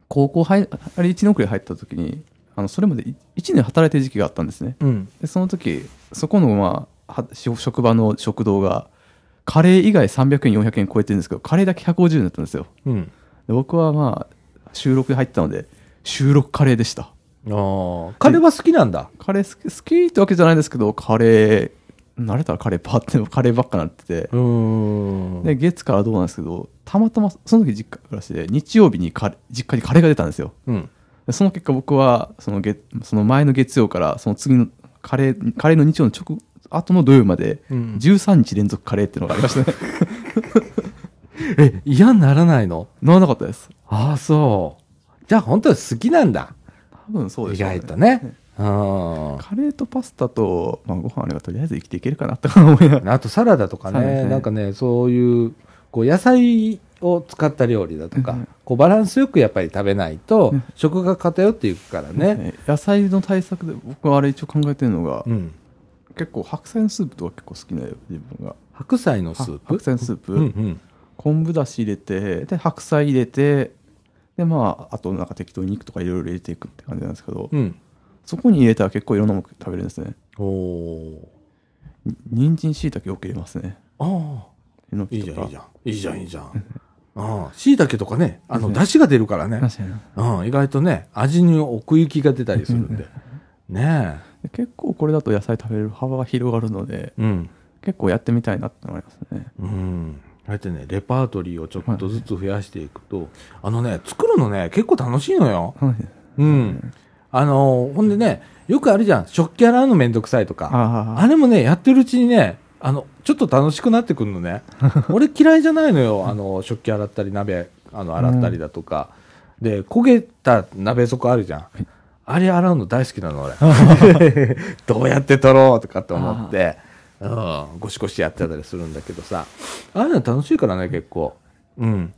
高校入、あれ1年遅れ入った時に、あの、それまで1年働いてる時期があったんですね。うん。で、その時、そこの、まあ、職場の食堂が、カレー以外300円、400円超えてるんですけど、カレーだけ150円だったんですよ。うん。で僕はまあ、収録で入ってたので、収録カレーでした。ああ。カレーは好きなんだ？カレー好き好きってわけじゃないですけど、カレー、慣れたらカレーパって、カレーばっかなってて。で、月からどうなんですけど、たまたま、その時実家暮らしで、日曜日にカレ実家にカレーが出たんですよ。うん。でその結果僕は、その月、その前の月曜から、その次のカレー、カレーの日曜の直後の土曜まで、うん13日連続カレーっていうのがありましたね。*laughs* え、嫌にならないの？ならなかったです。ああ、そう。じゃあ本当は好きなんだ。多分そうで意しょうね外とね。うん。カレーとパスタと、まあ、ご飯あればとりあえず生きていけるかなとか思いながら。あとサラダとかね、ねなんかね、そういう、こう野菜を使った料理だとかうん、こうバランスよくやっぱり食べないとうん、食が偏っていくからね。ね野菜の対策で僕はあれ一応考えてるのが、うん。結構白菜のスープとか結構好きなよ自分が白菜のスープ？白菜のスープ、うんうん。昆布だし入れてで白菜入れてでまああとなんか適当に肉とかいろいろ入れていくって感じなんですけど、うん。そこに入れたら結構いろんなもの食べれるんですねおー。に人参しいたけよく入れますねああ。いいじゃん、いいじゃん。いいじゃん、いいじゃん。ああ。椎茸とかね、あの、うん出汁が出るからね。確かにうん、意外とね、味に奥行きが出たりするんで。ねで結構これだと野菜食べれる幅が広がるのでえ。うん。結構やってみたいなって思いますねうん。あってね、レパートリーをちょっとずつ増やしていくと、あのね、作るのね、結構楽しいのよ。はいうん。あの、ほんでね、よくあるじゃん。食器洗うのめんどくさいとか。ああれもね、やってるうちにね、あの、ちょっと楽しくなってくるのね。*laughs* 俺嫌いじゃないのよ。あの、食器洗ったり、鍋、あの、洗ったりだとか。で、焦げた鍋底あるじゃん。あれ洗うの大好きなの、俺。*laughs* どうやって取ろうとかって思って、うん、ゴシゴシやってたりするんだけどさ。ああいうの楽しいからね、結構。うん。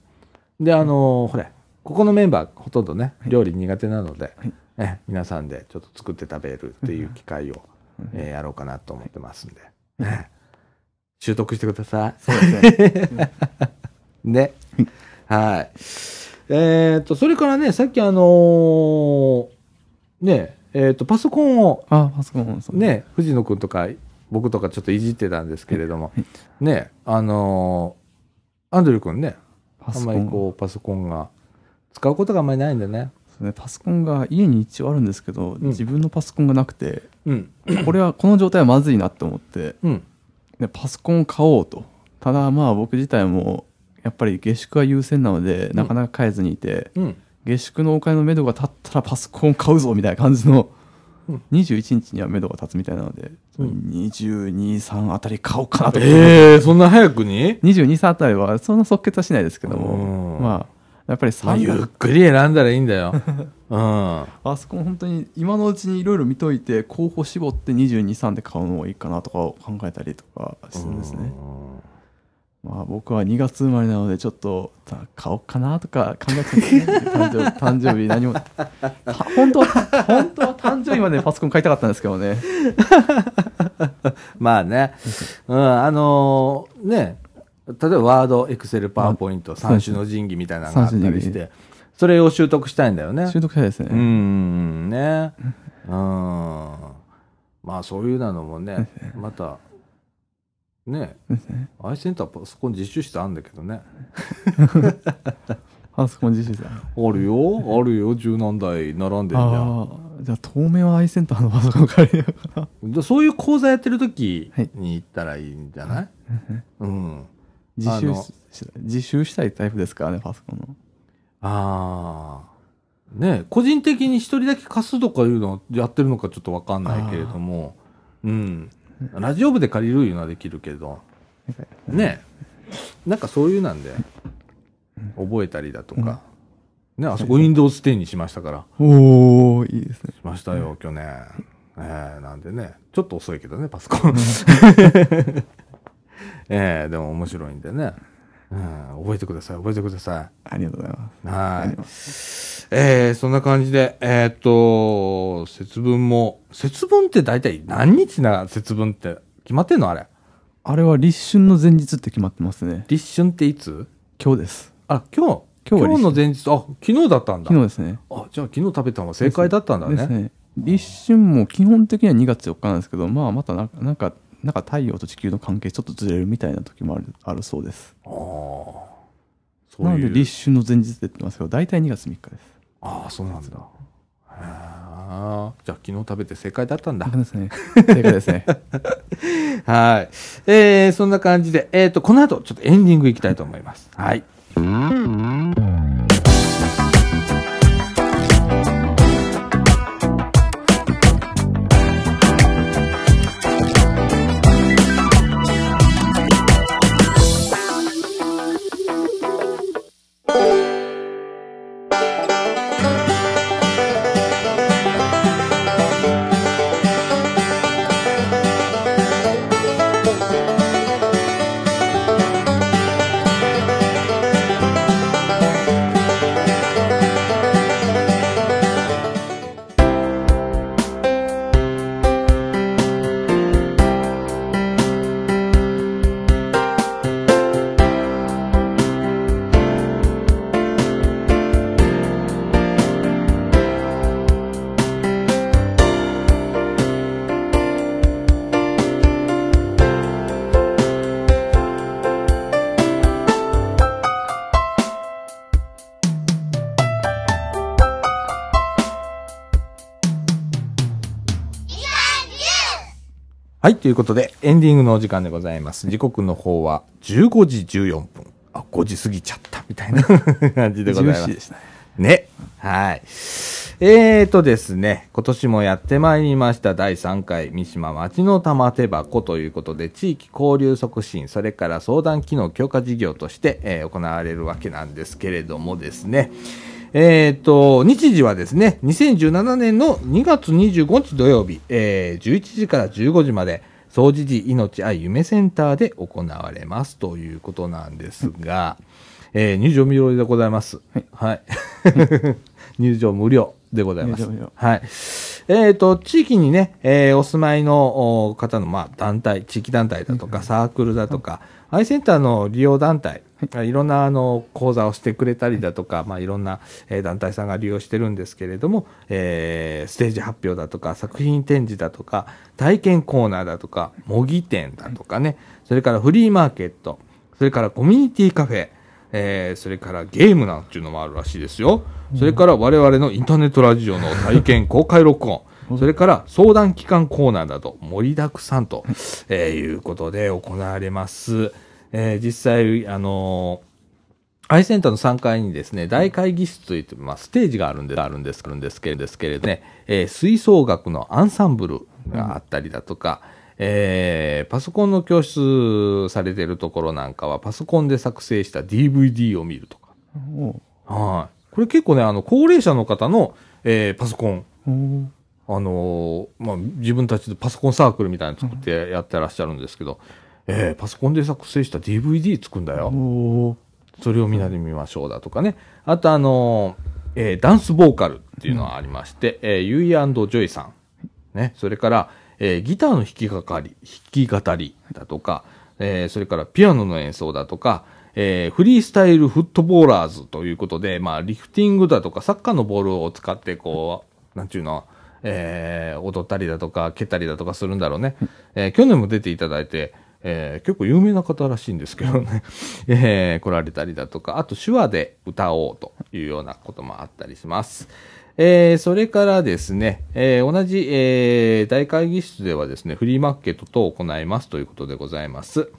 で、あのほれ、ここのメンバー、ほとんどね、料理苦手なので、はいね、皆さんでちょっと作って食べるっていう機会を、えーやろうかなと思ってますんで、ね、習得してください。そうですね *laughs* ね。はい。えっ、と、それからね、さっきあのーね、えっ、と、パソコンを、あパソコンね、藤野くんとか、僕とかちょっといじってたんですけれども、ね、あのーアンドリューくんね、あんまりこう、パソコンが、使うことがあんまりないんだね。ねパソコンが家に一応あるんですけど、ん自分のパソコンがなくてうん。これはこの状態はまずいなって思ってうん。でパソコンを買おうとただまあ僕自体もやっぱり下宿が優先なのでなかなか買えずにいて、うん。下宿のお金の目処が立ったらパソコン買うぞみたいな感じの、うん21日には目処が立つみたいなので、うん。223あたり買おうかなと、ええー、そんな早くに？223あたりはそんな即決はしないですけどうん。もまあやっぱりまあ、3ゆっ月くり選んだらいいんだよ。うん。パソコン本当に今のうちにいろいろ見といて候補絞って223で買うのがいいかなとかを考えたりとかするんですね、まあ、僕は2月生まれなのでちょっとた買おうかなとか考えてますね。誕生日誕生日何も。た本当は本当は誕生日までパソコン買いたかったんですけどね。*laughs* まあね、うん、あのーね、例えばワード、エクセル、パワーポイント、三種の神器みたいなのがあったりして、それを習得したいんだよね。習得したいですね、うん、ね。うん。まあそういうなのもね、また、ね、ですね。アイセンターパソコン実習室あるんだけどね。*laughs* パソコン自習室。あるよ、あるよ、十何台並んでんじゃん。じゃあ当面はアイセンターのパソコン借りようかな。でそういう講座やってる時に行ったらいいんじゃない、うん。自習自習したいタイプですか？らねパソコンの。ああ。ね個人的に一人だけ貸すとかいうのやってるのかちょっとわかんないけれども、うん。ラジオ部で借りるいうのはできるけど、ねなんかそういうなんで、覚えたりだとか、ねあそこ Windows 10にしましたから、おおいいですね。しましたよ、去年。ええなんでね、ちょっと遅いけどね、パソコン。*laughs* ええでも面白いんでね、うん。覚えてください、覚えてくださありがとうございますい。はい。えー、そんな感じで、えーっと、節分も、節分って大体何日な節分って決まってんの？あれ。あれは立春の前日って決まってますね立春っていつ？今日ですあ、今日今日は今日の前日、あ、昨日だったんだ。昨日ですねあ、じゃあ昨日食べたのが正解だったんだね。ですね立春も基本的には2月4日なんですけどまあまたなんかなんか太陽と地球の関係ちょっとずれるみたいな時もあるあるそうですああ。そうなので。立春の前日って言ってますけど大体2月3日ですああ、そうなんだ。へあ。じゃあ昨日食べて正解だったんだ。そうですね *laughs* 正解ですねはい。えー、そんな感じで、えっ、と、この後、ちょっとエンディングいきたいと思います。はい。はい、ということで、エンディングのお時間でございます。時刻の方は15時14分。あ、5時過ぎちゃった、みたいな *laughs* 感じでございますね。ね。はい。えーとですね、今年もやってまいりました第3回三島町の玉手箱ということで、地域交流促進、それから相談機能強化事業として、えー行われるわけなんですけれどもですね、えーと、日時はですね、2017年の2月25日土曜日、えー11時から15時まで、総除寺命愛夢センターで行われますということなんですが、えー入場無料でございます。はい。*laughs* 入場無料でございます入場無料。はい。えっ、と、地域にね、えーお住まいのお方の、まあ、団体、地域団体だとか、サークルだとか、アイセンターの利用団体、い。ろんなあの講座をしてくれたりだとか、まあ、いろんな、えー団体さんが利用してるんですけれども、えーステージ発表だとか、作品展示だとか、体験コーナーだとか、模擬店だとかね、それからフリーマーケット、それからコミュニティカフェ、えーそれからゲームなんていうのもあるらしいですよ。それから我々のインターネットラジオの体験公開録音、それから相談機関コーナーなど盛りだくさんと、えーいうことで行われます。えー実際、あのーアイセンターの3階にですね、大会議室といって、まあ、ステージがあるんで、あるんです、あるんですけれどね、えー吹奏楽のアンサンブルがあったりだとか、えーパソコンの教室されてるところなんかは、パソコンで作成した DVD を見るとか。はい。これ結構ね、あの、高齢者の方の、えーパソコン、あのーまあ、自分たちでパソコンサークルみたいなの作ってやってらっしゃるんですけど、えーパソコンで作成した DVD 作るんだよ。それをみんなで見ましょうだとかね。あとあのーえーダンスボーカルっていうのがありまして、えーユイジョイさん。ね。それから、えーギターの弾きがかり、弾き語りだとか、えーそれからピアノの演奏だとか、えーフリースタイルフットボーラーズということで、まあ、リフティングだとか、サッカーのボールを使って、こう、なんちゅうの、えー踊ったりだとか、蹴ったりだとかするんだろうね。えー去年も出ていただいて、えー結構有名な方らしいんですけどね、*laughs* えー来られたりだとか、あと手話で歌おうというようなこともあったりします。えーそれからですね、えー同じ、えー大会議室ではですね、フリーマーケット等を行いますということでございます。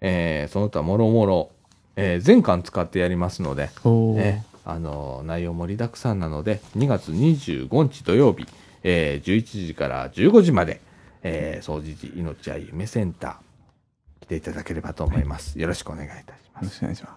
えーその他もろもろ、えー全巻使ってやりますので、えーあの内容盛りだくさんなので、2月25日土曜日、えー11時から15時まで、えー、総除寺命愛夢センター、来ていただければと思います。よろしくお願いいたしますよろ。しくお願いします。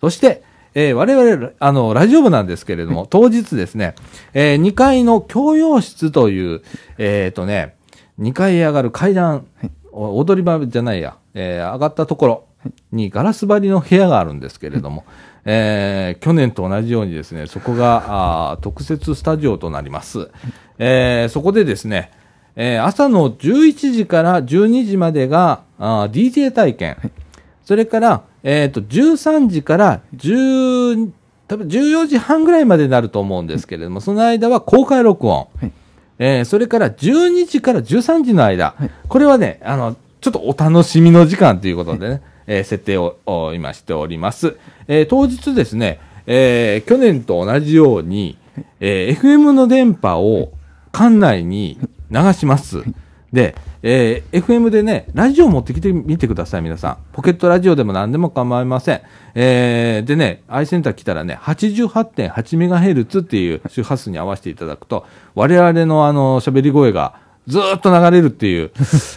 そして、えー我々、あの、ラジオ部なんですけれども、*laughs* 当日ですね、え2階の教養室という、えっ、とね、2階へ上がる階段、お踊り場じゃないや、えー上がったところにガラス張りの部屋があるんですけれども、えー去年と同じようにですね、そこが、あー特設スタジオとなります。えーそこでですね、えー朝の11時から12時までが、DJ 体験。それから、えっ、と、13時から10、多分14時半ぐらいまでになると思うんですけれども、その間は公開録音。はいえーそれから12時から13時の間、はいこれはね、あの、ちょっとお楽しみの時間ということでね、えー設定を今しております。えー当日ですね、えー去年と同じように、えー FM の電波を館内に流します。で、えー FM でね、ラジオ持ってきてみてください、皆さん。ポケットラジオでも何でも構いません。えーでね、アイセンター来たらね、88.8MHz っていう周波数に合わせていただくと、我々のあの、喋り声がずっと流れるっていう、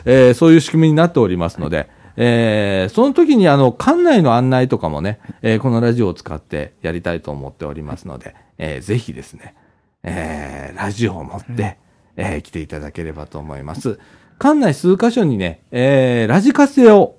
えーそういう仕組みになっておりますので、えーその時にあの、館内の案内とかもね、えーこのラジオを使ってやりたいと思っておりますので、えーぜひですね、えーラジオを持って、えー来ていただければと思います。館内数箇所にね、えーラジカセを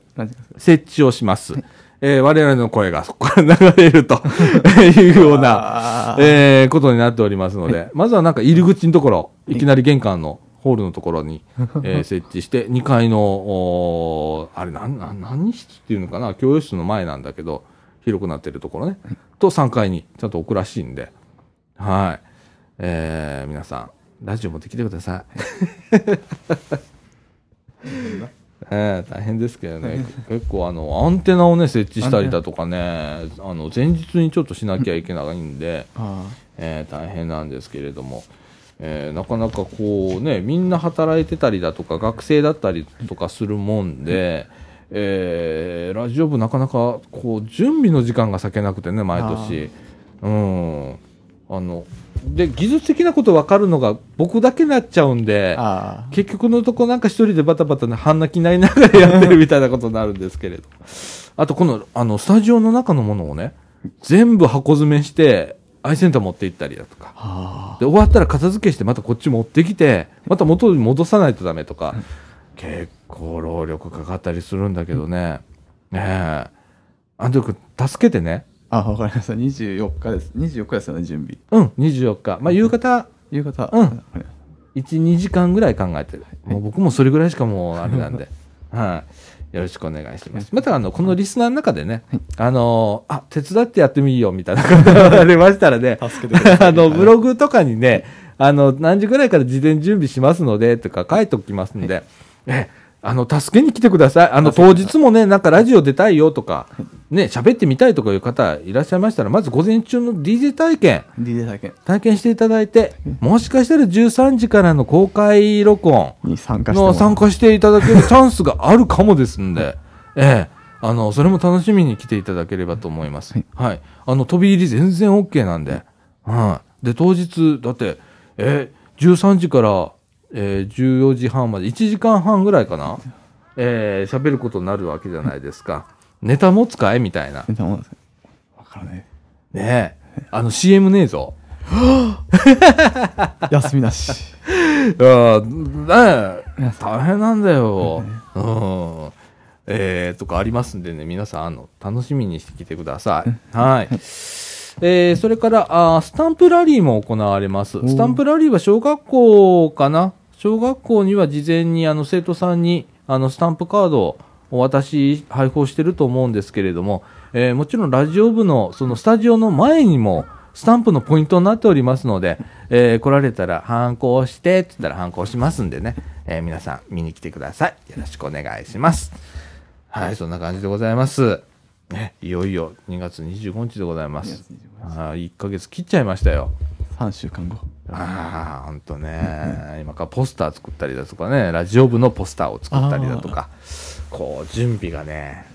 設置をします。えー我々の声がそこから流れると *laughs* いうような、えーことになっておりますので、まずはなんか入り口のところ、いきなり玄関のホールのところに、*laughs* えー設置して、2階の、あれ、なん、何室っていうのかな、教養室の前なんだけど、広くなってるところね、と3階にちゃんと置くらしいんで、はい。えー皆さん、ラジオ持ってきてください。*laughs* ええ大変ですけどね、結構あの、アンテナをね、設置したりだとかね、あの、前日にちょっとしなきゃいけないんで、あ *laughs* えー大変なんですけれども、えーなかなかこうね、みんな働いてたりだとか、学生だったりとかするもんで、えーラジオ部なかなかこう、準備の時間が割けなくてね、毎年。うん。あの、で、技術的なこと分かるのが僕だけになっちゃうんで、あ結局のとこなんか一人でバタバタね、半泣きになりながらやってるみたいなことになるんですけれど。あとこの、あの、スタジオの中のものをね、全部箱詰めして、アイセンター持って行ったりだとか。あで、終わったら片付けしてまたこっち持ってきて、また元に戻さないとダメとか、結構労力かかったりするんだけどね。ねえ。アンドリュー君、助けてね。あわかりました24日です24日ですよね準備うん、24日。まあ、夕方、夕方うんわかりまし1、2時間ぐらい考えてる。もう僕もそれぐらいしかもうあれなんで。*laughs* はい。よろしくお願いします。また、あの、このリスナーの中でね、あのーあ、手伝ってやってみようみたいなことがありましたらね、あの、ブログとかにね、あの、何時ぐらいから事前準備しますので、とか書いておきますんで、え、あの、助けに来てください。あの、当日もね、なんかラジオ出たいよとか、ね、喋ってみたいとかいう方いらっしゃいましたら、まず午前中の DJ 体験、DJ 体験体験していただいて、もしかしたら13時からの公開録音に参加してもの参加していただける *laughs* チャンスがあるかもですんで、ええ、あの、それも楽しみに来ていただければと思います。はい。あの、飛び入り全然 OK なんで、はい。で、当日、だって、えー、13時から、えー、14時半まで、1時間半ぐらいかな？えー、喋ることになるわけじゃないですか。ネタも使えみたいな。ネタもわからないねえ。あの CM ねえぞ。*laughs* 休みなしいや *laughs* ねえ大変なんだよ。うん。えー、とかありますんでね、皆さん、あの、楽しみにしてきてください。はい。えー、それから、あースタンプラリーも行われます。スタンプラリーは小学校かな？小学校には事前に、あの、生徒さんに、あの、スタンプカードをお渡し、配布をしてると思うんですけれども、えーもちろんラジオ部の、そのスタジオの前にも、スタンプのポイントになっておりますので、えー来られたら、反抗して、って言ったら反抗しますんでね、えー皆さん見に来てください。よろしくお願いします。はい、そんな感じでございます。ね、いよいよ2月25日でございます。あ1ヶ月切っちゃいましたよ。3週間後ああ、ほんとね。*laughs* 今からポスター作ったりだとかね、ラジオ部のポスターを作ったりだとか、こう、準備がね、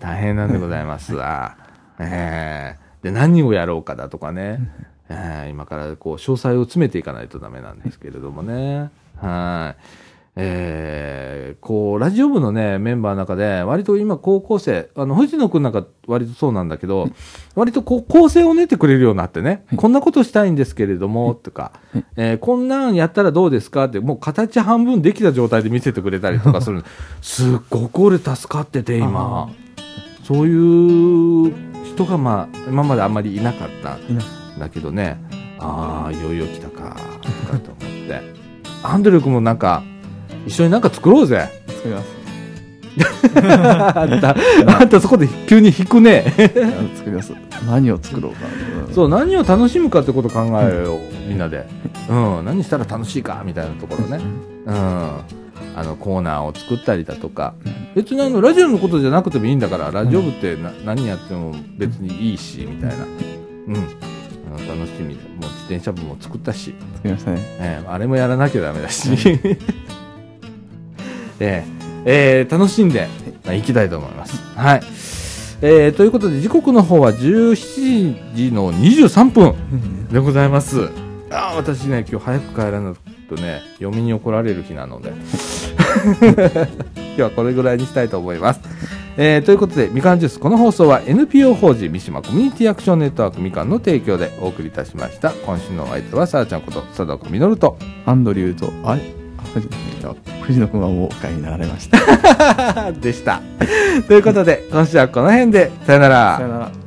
大変なんでございます。わ。えー。で、何をやろうかだとかね、えー今からこう、詳細を詰めていかないとダメなんですけれどもね。はい。えーこう、ラジオ部のね、メンバーの中で、割と今高校生、あの、藤野くんなんか割とそうなんだけど、割とこう、構成を練ってくれるようになってね、こんなことしたいんですけれども、とか、えーこんなんやったらどうですかって、もう形半分できた状態で見せてくれたりとかする。*laughs* すっごく俺助かってて、今。そういう人がまあ、今まであんまりいなかった。んだけどね、ああ、いよいよ来たか、とかと思って。アンドリュー君もなんか、一緒になんか作ろうぜ。作りますあんた、*laughs* あんたそこで急に引くね。あ作ります何を作ろうかなそう、何を楽しむかってこと考えよう、みんなで。うん、何したら楽しいか、みたいなところね。うん。あの、コーナーを作ったりだとか。別にあの、ラジオのことじゃなくてもいいんだから、ラジオ部ってな、何やっても別にいいし、みたいな。うん。楽しみで。もう自転車部も作ったし、作りましたねえーあれもやらなきゃダメだし。えーえー楽しんで、まあ、行きたいと思います。はい。えーということで、時刻の方は17時の23分でございます。あー私ね、今日早く帰らないとね、嫁に怒られる日なので。*laughs* 今日はこれぐらいにしたいと思います。えーということで、みかんジュース、この放送は NPO 法人三島コミュニティアクションネットワークみかんの提供でお送りいたしました。今週のお相手は、さあちゃんこと、佐藤みのると、アンドリューとあれあ藤野藤野君はもうお帰りになられました。*laughs* でした。ということで、今週はこの辺で、さよなら。さよなら